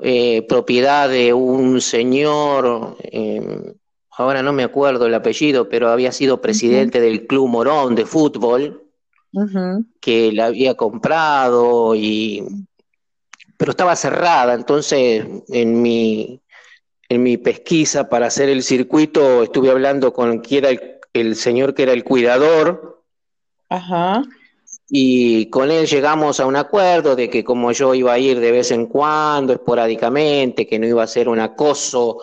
eh, propiedad de un señor eh, ahora no me acuerdo el apellido, pero había sido presidente del Club Morón de fútbol, que la había comprado y pero estaba cerrada, entonces en mi en mi pesquisa para hacer el circuito estuve hablando con quien era el, señor que era el cuidador. Ajá. Y con él llegamos a un acuerdo de que como yo iba a ir de vez en cuando, esporádicamente, que no iba a ser un acoso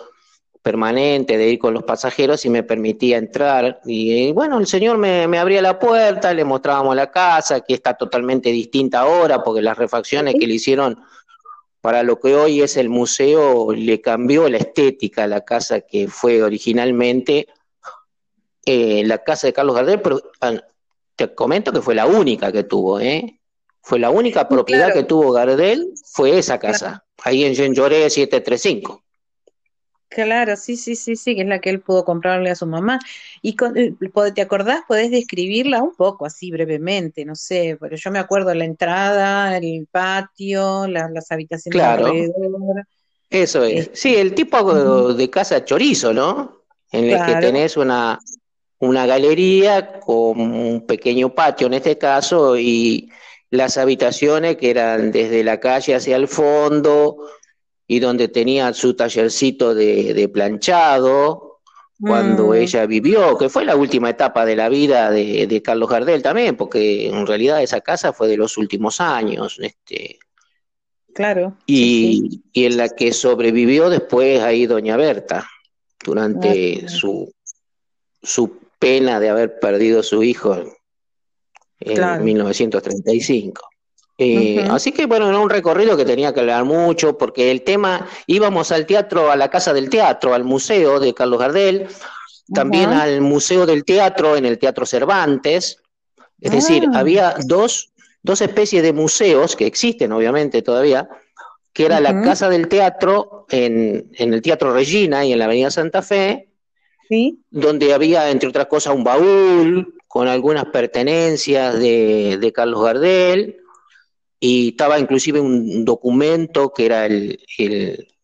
permanente de ir con los pasajeros y me permitía entrar. Y, bueno, el señor me, abría la puerta, le mostrábamos la casa, que está totalmente distinta ahora, porque las refacciones que le hicieron para lo que hoy es el museo le cambió la estética a la casa que fue originalmente eh, la casa de Carlos Gardel, pero ah, te comento que fue la única que tuvo, ¿eh? Fue la única propiedad que tuvo Gardel, fue esa casa, ahí en Jean Lloré 735. Claro, sí, sí, sí, sí, que es la que él pudo comprarle a su mamá. ¿Y eh, te acordás? ¿Podés describirla un poco así brevemente? No sé, porque yo me acuerdo la entrada, el patio, las habitaciones claro. alrededor. Eso es. Este, sí, el tipo de casa chorizo, ¿no? En el que tenés una, una galería con un pequeño patio en este caso y las habitaciones que eran desde la calle hacia el fondo, y donde tenía su tallercito de, planchado cuando mm. ella vivió, que fue la última etapa de la vida de, Carlos Gardel también, porque en realidad esa casa fue de los últimos años. Este, claro. Y, en la que sobrevivió después ahí Doña Berta, durante ah, su, su pena de haber perdido su hijo en 1935. Eh, así que bueno, era un recorrido que tenía que hablar mucho, porque el tema, íbamos al teatro, a la Casa del Teatro, al Museo de Carlos Gardel, también al Museo del Teatro en el Teatro Cervantes. Es decir, ah. había dos, dos especies de museos que existen obviamente todavía, que era la Casa del Teatro en, en, el Teatro Regina y en la Avenida Santa Fe, ¿Sí? donde había, entre otras cosas, un baúl con algunas pertenencias de, de Carlos Gardel y estaba inclusive un documento que era el,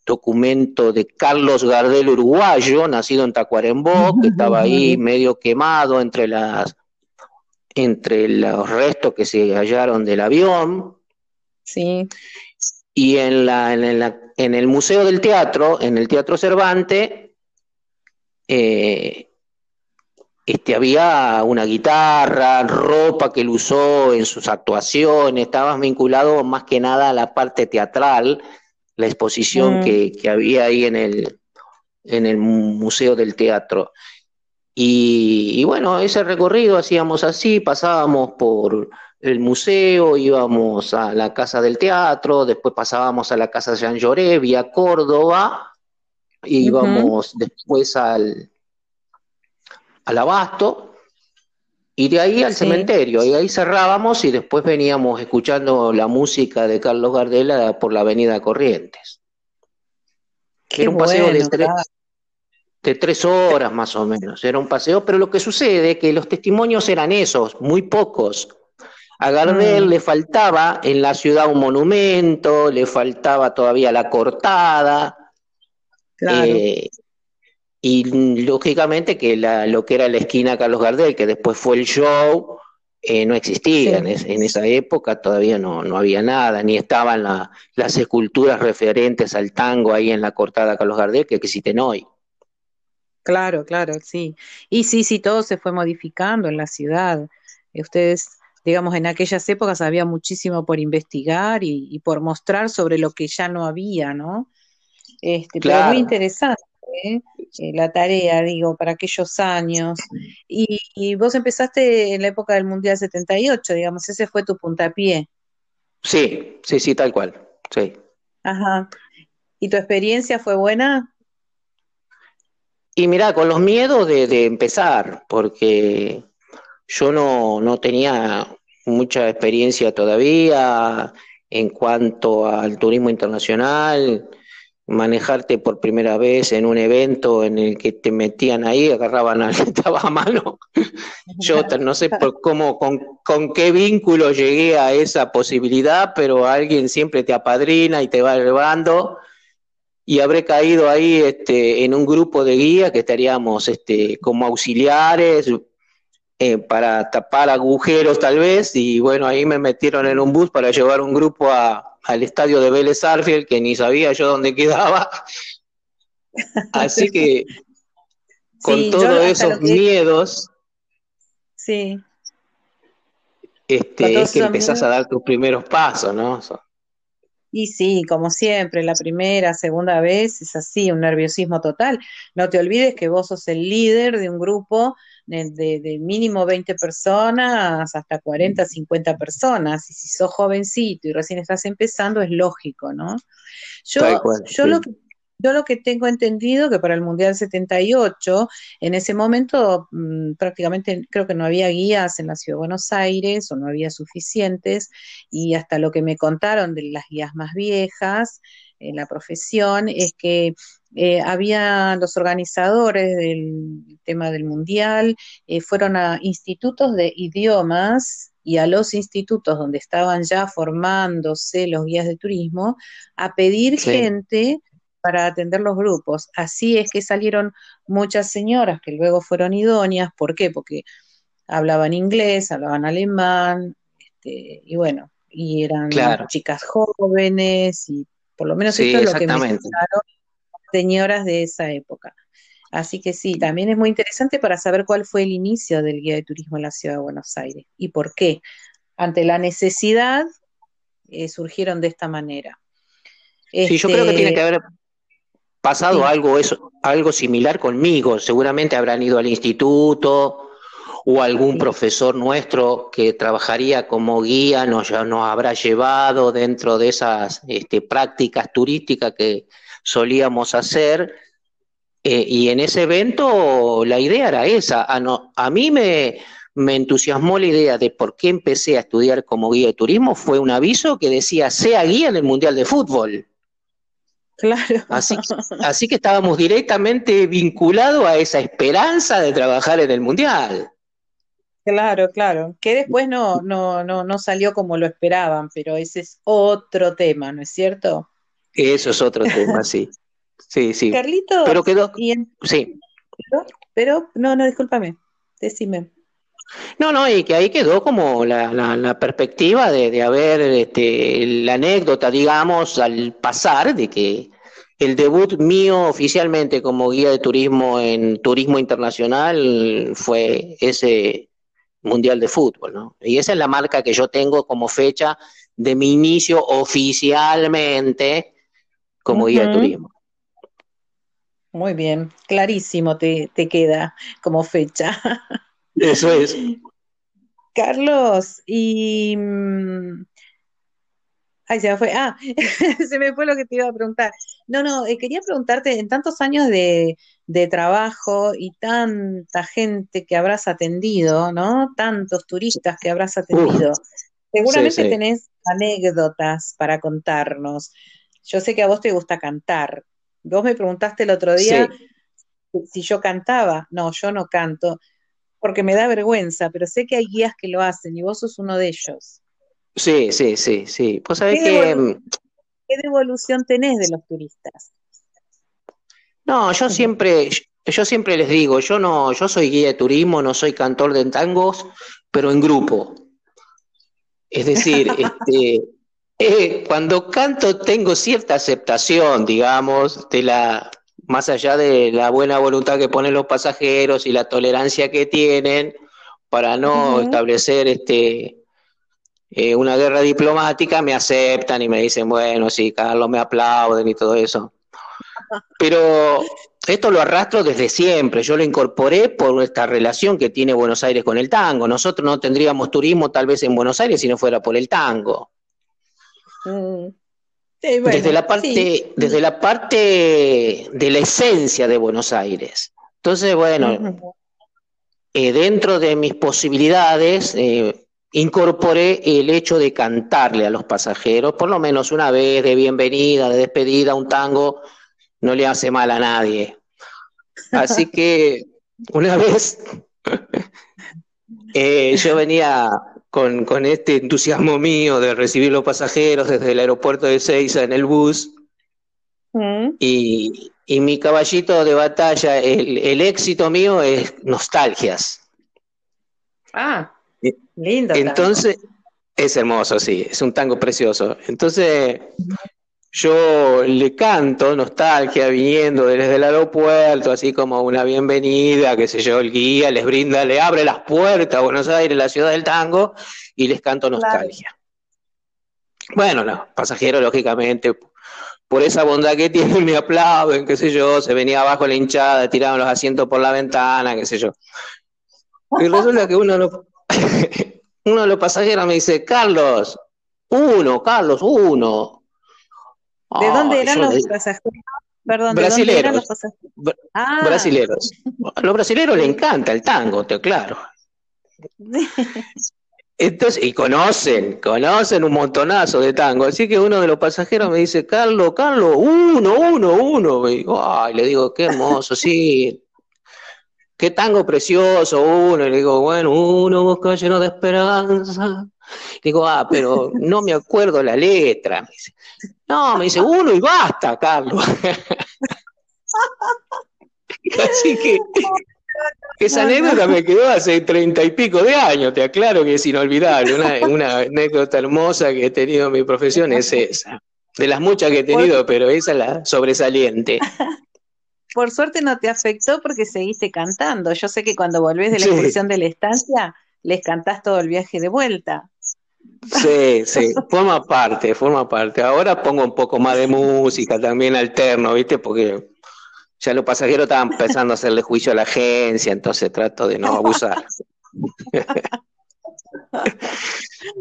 documento de Carlos Gardel uruguayo, nacido en Tacuarembó, que estaba ahí medio quemado entre las entre los restos que se hallaron del avión. Sí. Y en la, en, la, en el Museo del Teatro, en el Teatro Cervantes, eh, este, había una guitarra, ropa que él usó en sus actuaciones, estaba vinculado más que nada a la parte teatral, la exposición mm. que, había ahí en el, en el Museo del Teatro. Y, bueno, ese recorrido hacíamos así, pasábamos por el museo, íbamos a la Casa del Teatro, después pasábamos a la Casa Jean Lloré, vía Córdoba, y íbamos después al, al abasto y de ahí al cementerio, y ahí cerrábamos y después veníamos escuchando la música de Carlos Gardela por la avenida Corrientes. Era un paseo de, tres, de tres horas más o menos, era un paseo, pero lo que sucede es que los testimonios eran esos, muy pocos. A Gardel mm. le faltaba en la ciudad un monumento, le faltaba todavía la cortada. Eh, y lógicamente que lo que era la esquina Carlos Gardel, que después fue el show, eh, no existía. En, esa época todavía no, no había nada, ni estaban las esculturas referentes al tango ahí en la cortada Carlos Gardel que existen hoy. Claro, claro, sí. Y sí, sí, todo se fue modificando en la ciudad. Ustedes digamos, en aquellas épocas había muchísimo por investigar y, por mostrar sobre lo que ya no había, ¿no? Este, Pero muy interesante ¿eh? Eh, la tarea, digo, para aquellos años. Y, vos empezaste en la época del Mundial 78, digamos, ese fue tu puntapié. Sí, sí, sí, tal cual, sí. Ajá. ¿Y tu experiencia fue buena? Y mira, con los miedos de, de empezar, porque yo no, no tenía mucha experiencia todavía en cuanto al turismo internacional, manejarte por primera vez en un evento en el que te metían ahí, agarraban al que estaba a mano. Yo no sé por cómo, con, con, qué vínculo llegué a esa posibilidad, pero alguien siempre te apadrina y te va llevando. Y habré caído ahí este, en un grupo de guía que estaríamos este, como auxiliares, eh, para tapar agujeros tal vez, y bueno, ahí me metieron en un bus para llevar un grupo al estadio de Vélez Arfield, que ni sabía yo dónde quedaba. Así que con todos esos miedos, sí. este, es que empezás a dar tus primeros pasos, ¿no? Y sí, como siempre, la primera, segunda vez es así, un nerviosismo total. No te olvides que vos sos el líder de un grupo de, mínimo 20 personas hasta 40, 50 personas. Y si sos jovencito y recién estás empezando, es lógico, ¿no? Yo, yo lo que yo lo que tengo entendido que para el Mundial 78, en ese momento mm, prácticamente creo que no había guías en la Ciudad de Buenos Aires o no había suficientes y hasta lo que me contaron de las guías más viejas en la profesión es que eh, había los organizadores del tema del mundial, eh, fueron a institutos de idiomas y a los institutos donde estaban ya formándose los guías de turismo a pedir gente para atender los grupos. Así es que salieron muchas señoras que luego fueron idóneas. ¿Por qué? Porque hablaban inglés, hablaban alemán, este, y bueno, y eran chicas jóvenes, y por lo menos esto es lo que me señoras de esa época. Así que sí, también es muy interesante para saber cuál fue el inicio del guía de turismo en la ciudad de Buenos Aires y por qué. Ante la necesidad eh, surgieron de esta manera. Sí, yo creo que tiene que este, haber pasado algo, eso, algo similar conmigo. Seguramente habrán ido al instituto o algún profesor nuestro que trabajaría como guía nos, nos habrá llevado dentro de esas este, prácticas turísticas que solíamos hacer. Eh, y en ese evento la idea era esa. A, no, a mí me, me entusiasmó la idea de por qué empecé a estudiar como guía de turismo. Fue un aviso que decía, sea guía en el Mundial de Fútbol. Claro. Así, así que estábamos directamente vinculados a esa esperanza de trabajar en el Mundial. Claro, claro. Que después no, no, no, no salió como lo esperaban, pero ese es otro tema, ¿no es cierto? Eso es otro tema, sí. Sí, sí. Carlito. Pero quedó. Sí. Pero, no, no, discúlpame. Decime. No, no, y que ahí quedó como la, la, perspectiva de, de, haber este, la anécdota, digamos, al pasar de que el debut mío oficialmente como guía de turismo en turismo internacional fue ese mundial de fútbol, ¿no? Y esa es la marca que yo tengo como fecha de mi inicio oficialmente como guía de turismo. Muy bien, clarísimo te, te queda como fecha. Eso es. Carlos, y mm, Ay, se me fue. Ah, se me fue lo que te iba a preguntar. No, no, eh, quería preguntarte, en tantos años de, trabajo y tanta gente que habrás atendido, ¿no? Tantos turistas que habrás atendido, seguramente tenés anécdotas para contarnos. Yo sé que a vos te gusta cantar. Vos me preguntaste el otro día si yo cantaba. No, yo no canto porque me da vergüenza, pero sé que hay guías que lo hacen y vos sos uno de ellos. Sí, sí, sí, sí. Vos sabés ¿Qué que... Mm, ¿Qué devolución tenés de los turistas? No, yo siempre, yo siempre les digo, yo no, yo soy guía de turismo, no soy cantor de tangos, pero en grupo. Es decir, este, eh, cuando canto tengo cierta aceptación, digamos, de la, más allá de la buena voluntad que ponen los pasajeros y la tolerancia que tienen para no establecer este eh, una guerra diplomática, me aceptan y me dicen, bueno, sí, Carlos, me aplauden y todo eso. Pero esto lo arrastro desde siempre, yo lo incorporé por esta relación que tiene Buenos Aires con el tango. Nosotros no tendríamos turismo tal vez en Buenos Aires si no fuera por el tango. Mm. desde la parte, desde la parte de la esencia de Buenos Aires. Entonces, bueno, eh, dentro de mis posibilidades, eh, incorporé el hecho de cantarle a los pasajeros, por lo menos una vez de bienvenida, de despedida, un tango no le hace mal a nadie. Así que una vez eh, yo venía con, este entusiasmo mío de recibir los pasajeros desde el aeropuerto de Seiza en el bus. Mm. Y, mi caballito de batalla, el, el éxito mío es nostalgias. Ah. Lindo. Entonces, es hermoso, sí, es un tango precioso. Entonces, yo le canto nostalgia viniendo desde el aeropuerto, así como una bienvenida, qué sé yo, el guía les brinda, le abre las puertas a Buenos Aires, la ciudad del tango, y les canto nostalgia. Bueno, los pasajeros, lógicamente, por esa bondad que tienen, me aplauden, qué sé yo, se venía abajo la hinchada, tiraban los asientos por la ventana, qué sé yo. Y resulta que uno no, uno de los pasajeros me dice, Carlos, uno, Carlos, uno. ¿De dónde eran los pasajeros? Perdón, ¿de dónde eran los pasajeros? Ah. Brasileros. A los brasileros les encanta el tango, te claro. Entonces, y conocen, conocen un montonazo de tango. Así que uno de los pasajeros me dice, Carlos, Carlos, uno, uno, uno. Y ay, le digo, qué hermoso, sí qué tango precioso uno, y le digo, bueno, uno busca lleno de esperanza. Digo, ah, pero no me acuerdo la letra. Me dice, no, me dice, uno y basta, Carlos. Así que esa anécdota me quedó hace treinta y pico de años, te aclaro que es inolvidable. Una, una anécdota hermosa que he tenido en mi profesión es esa. De las muchas que he tenido, pero esa es la sobresaliente por suerte no te afectó porque seguiste cantando. Yo sé que cuando volvés de la excursión de la estancia, les cantás todo el viaje de vuelta. Sí, sí, forma parte, forma parte. Ahora pongo un poco más de música también alterno, ¿viste? Porque ya los pasajeros estaban empezando a hacerle juicio a la agencia, entonces trato de no abusar.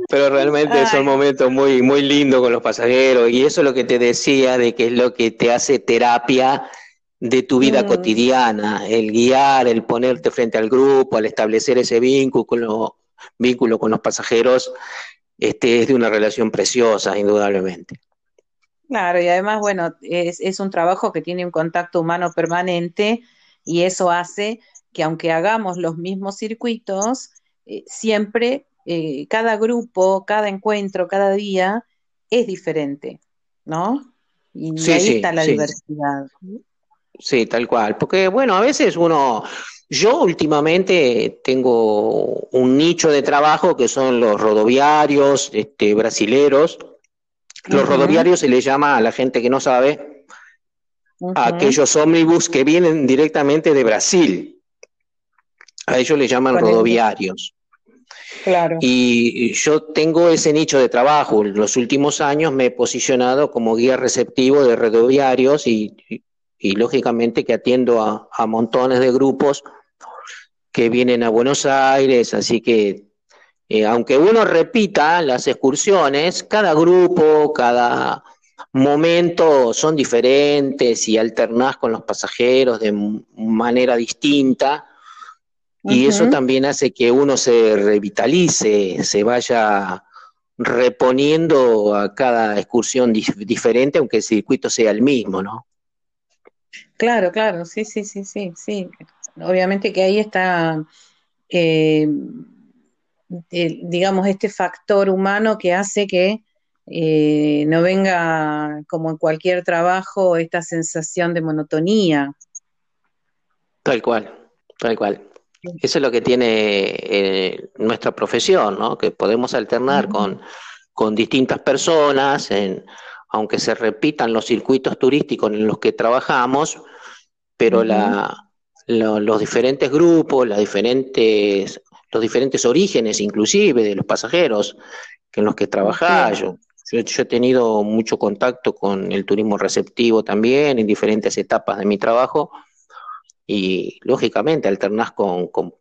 Pero realmente son momentos muy, muy lindos con los pasajeros y eso es lo que te decía de que es lo que te hace terapia de tu vida mm. cotidiana, el guiar, el ponerte frente al grupo, al establecer ese vínculo con, vínculo con los pasajeros, este, es de una relación preciosa, indudablemente. Claro, y además, bueno, es, un trabajo que tiene un contacto humano permanente y eso hace que aunque hagamos los mismos circuitos, eh, siempre eh, cada grupo, cada encuentro, cada día es diferente, ¿no? Y, ahí está la diversidad. Sí, tal cual. Porque, bueno, a veces uno, yo últimamente tengo un nicho de trabajo que son los rodoviarios este, brasileros. Los rodoviarios se le llama a la gente que no sabe, a aquellos ómnibus que vienen directamente de Brasil. A ellos le llaman rodoviarios. Claro. Y yo tengo ese nicho de trabajo. En los últimos años me he posicionado como guía receptivo de rodoviarios y y lógicamente que atiendo a, montones de grupos que vienen a Buenos Aires, así que eh, aunque uno repita las excursiones, cada grupo, cada momento son diferentes y alternás con los pasajeros de manera distinta. Y eso también hace que uno se revitalice, se vaya reponiendo a cada excursión diferente, aunque el circuito sea el mismo, ¿no? Claro, claro, sí, sí, sí, sí, sí. Obviamente que ahí está, eh, digamos, este factor humano que hace que eh, no venga, como en cualquier trabajo, esta sensación de monotonía. Tal cual, tal cual. Eso es lo que tiene eh, nuestra profesión, ¿no? Que podemos alternar con, distintas personas, en, aunque se repitan los circuitos turísticos en los que trabajamos, pero la, los diferentes grupos, las diferentes, los diferentes orígenes inclusive de los pasajeros en los que trabajás. Yo, yo, he tenido mucho contacto con el turismo receptivo también en diferentes etapas de mi trabajo y lógicamente alternás con, con,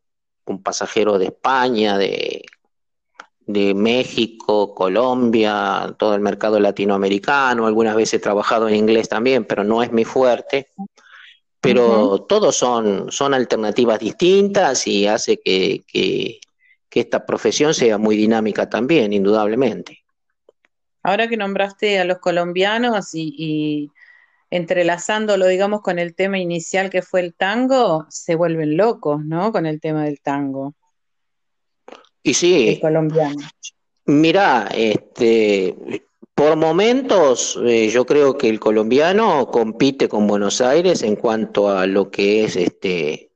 pasajeros de España, de, de México, Colombia, todo el mercado latinoamericano, algunas veces he trabajado en inglés también, pero no es mi fuerte. Pero todos son, son alternativas distintas y hace que, que, esta profesión sea muy dinámica también, indudablemente. Ahora que nombraste a los colombianos y entrelazándolo, digamos, con el tema inicial que fue el tango, se vuelven locos, ¿no? Con el tema del tango. Y sí. El colombiano. Mira, este, por momentos eh, yo creo que el colombiano compite con Buenos Aires en cuanto a lo que es este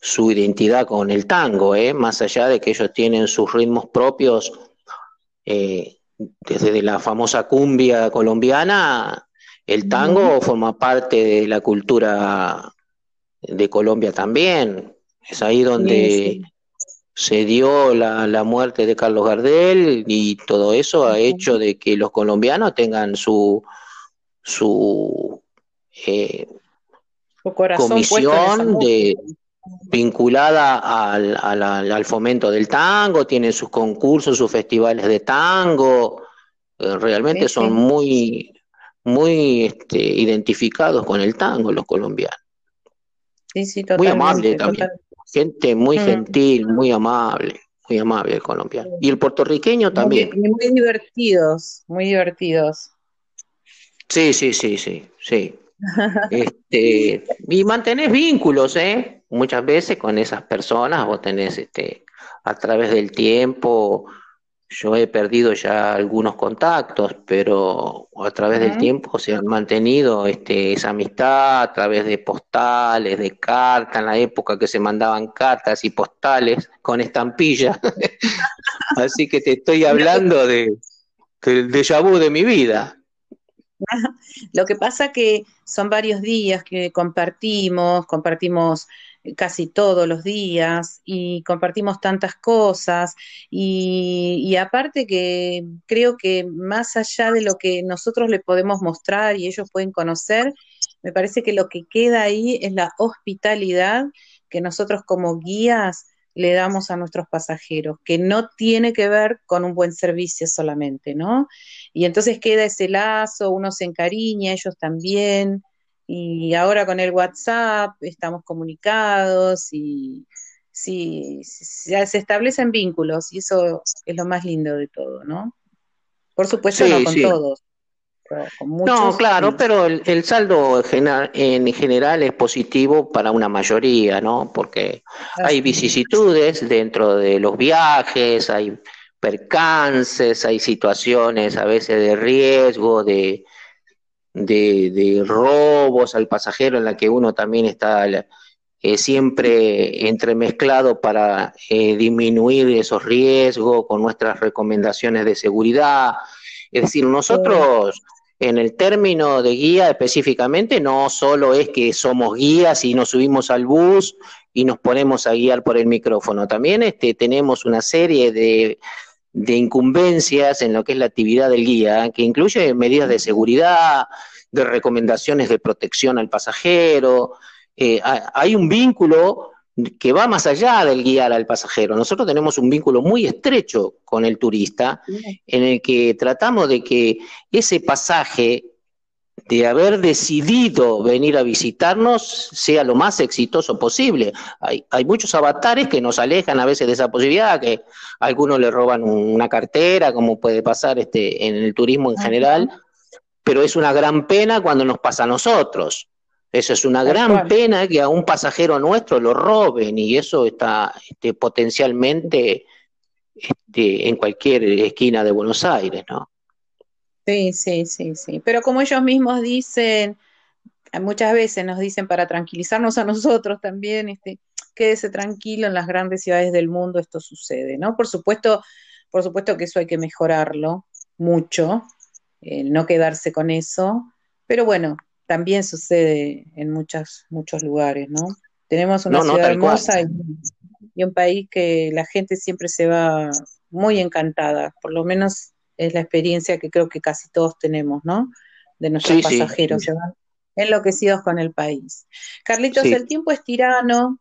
su identidad con el tango, ¿eh? más allá de que ellos tienen sus ritmos propios, eh, desde la famosa cumbia colombiana el tango forma parte de la cultura de Colombia también. Es ahí donde se dio la, muerte de Carlos Gardel y todo eso ha hecho de que los colombianos tengan su su, eh, comisión de vinculada al, al, fomento del tango, tienen sus concursos, sus festivales de tango, eh, realmente son muy muy este, identificados con el tango los colombianos. Sí, sí, muy amable también. Gente muy mm. gentil, muy amable, muy amable el colombiano. Y el puertorriqueño también. Muy, divertidos, muy divertidos. Sí, sí, sí, sí, sí. este, y mantenés vínculos, ¿eh? Muchas veces con esas personas vos tenés este, a través del tiempo yo he perdido ya algunos contactos, pero a través del tiempo se han mantenido este, esa amistad a través de postales, de cartas, en la época que se mandaban cartas y postales con estampillas. Así que te estoy hablando de, del déjà vu de mi vida. Lo que pasa que son varios días que compartimos, compartimos casi todos los días y compartimos tantas cosas y, aparte que creo que más allá de lo que nosotros le podemos mostrar y ellos pueden conocer, me parece que lo que queda ahí es la hospitalidad que nosotros como guías le damos a nuestros pasajeros, que no tiene que ver con un buen servicio solamente, ¿no? Y entonces queda ese lazo, uno se encariña, ellos también, y ahora con el WhatsApp estamos comunicados y sí, se establecen vínculos y eso es lo más lindo de todo, ¿no? Por supuesto no con todos. con muchos, no, claro, pero el, saldo en general es positivo para una mayoría, ¿no? Porque hay vicisitudes dentro de los viajes, hay percances, hay situaciones a veces de riesgo, de, de, robos al pasajero en la que uno también está eh, siempre entremezclado para eh, disminuir esos riesgos con nuestras recomendaciones de seguridad. Es decir, nosotros en el término de guía específicamente no solo es que somos guías y nos subimos al bus y nos ponemos a guiar por el micrófono, también este, tenemos una serie de de incumbencias en lo que es la actividad del guía, que incluye medidas de seguridad, de recomendaciones de protección al pasajero. Eh, hay un vínculo que va más allá del guiar al pasajero. Nosotros tenemos un vínculo muy estrecho con el turista, en el que tratamos de que ese pasaje de haber decidido venir a visitarnos sea lo más exitoso posible. Hay, hay, muchos avatares que nos alejan a veces de esa posibilidad, que a algunos le roban una cartera, como puede pasar este, en el turismo en general, pero es una gran pena cuando nos pasa a nosotros. Eso es una gran pena que a un pasajero nuestro lo roben y eso está este, potencialmente este, en cualquier esquina de Buenos Aires, ¿no? Sí, sí, sí, sí. Pero como ellos mismos dicen, muchas veces nos dicen para tranquilizarnos a nosotros también, este, quédese tranquilo, en las grandes ciudades del mundo esto sucede, ¿no? Por supuesto, por supuesto que eso hay que mejorarlo mucho, no quedarse con eso, pero bueno, también sucede en muchas, muchos lugares, ¿no? Tenemos una ciudad hermosa y, un país que la gente siempre se va muy encantada, por lo menos es la experiencia que creo que casi todos tenemos, ¿no? De nuestros pasajeros, se van enloquecidos con el país. Carlitos, el tiempo es tirano.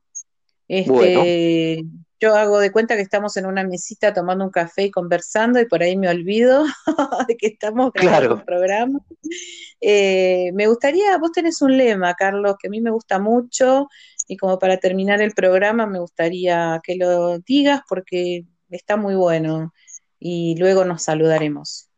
Este, yo hago de cuenta que estamos en una mesita tomando un café y conversando y por ahí me olvido de que estamos grabando un programa. Eh, me gustaría, vos tenés un lema, Carlos, que a mí me gusta mucho y como para terminar el programa me gustaría que lo digas porque está muy bueno y luego nos saludaremos.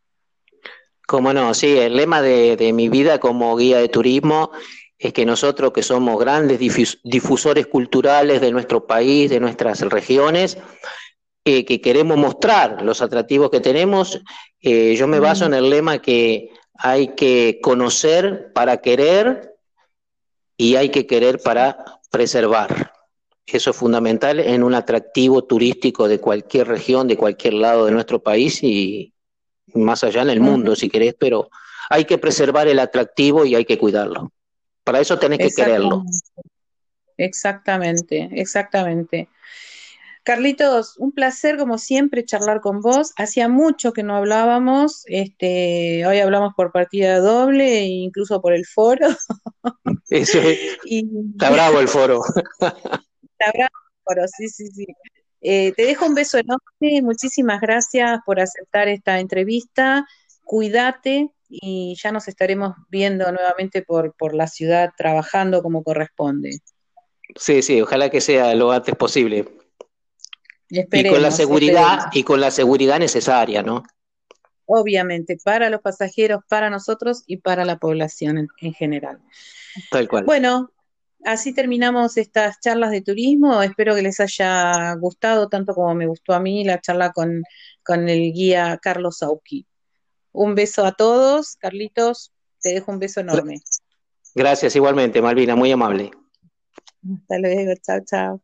Cómo no, sí, el lema de, de mi vida como guía de turismo es que nosotros que somos grandes difusores culturales de nuestro país, de nuestras regiones, eh, que queremos mostrar los atractivos que tenemos, eh, yo me baso en el lema que hay que conocer para querer y hay que querer para preservar. Eso es fundamental en un atractivo turístico de cualquier región, de cualquier lado de nuestro país y más allá en el mundo, si querés, pero hay que preservar el atractivo y hay que cuidarlo. Para eso tenés que quererlo. Exactamente, exactamente. Carlitos, un placer como siempre charlar con vos. Hacía mucho que no hablábamos, este, hoy hablamos por partida doble e incluso por el foro. Eso es. Está bravo el foro. El foro, sí, sí, sí. Eh, te dejo un beso enorme, muchísimas gracias por aceptar esta entrevista. Cuídate, y ya nos estaremos viendo nuevamente por, por la ciudad trabajando como corresponde. Sí, sí, ojalá que sea lo antes posible. y con la seguridad y con la seguridad necesaria, ¿no? Obviamente, para los pasajeros, para nosotros y para la población en, general. Tal cual. Bueno, así terminamos estas charlas de turismo. Espero que les haya gustado tanto como me gustó a mí la charla con, con el guía Carlos Sauqui. Un beso a todos. Carlitos, te dejo un beso enorme. Gracias igualmente, Malvina, muy amable. Hasta luego, chao, chao.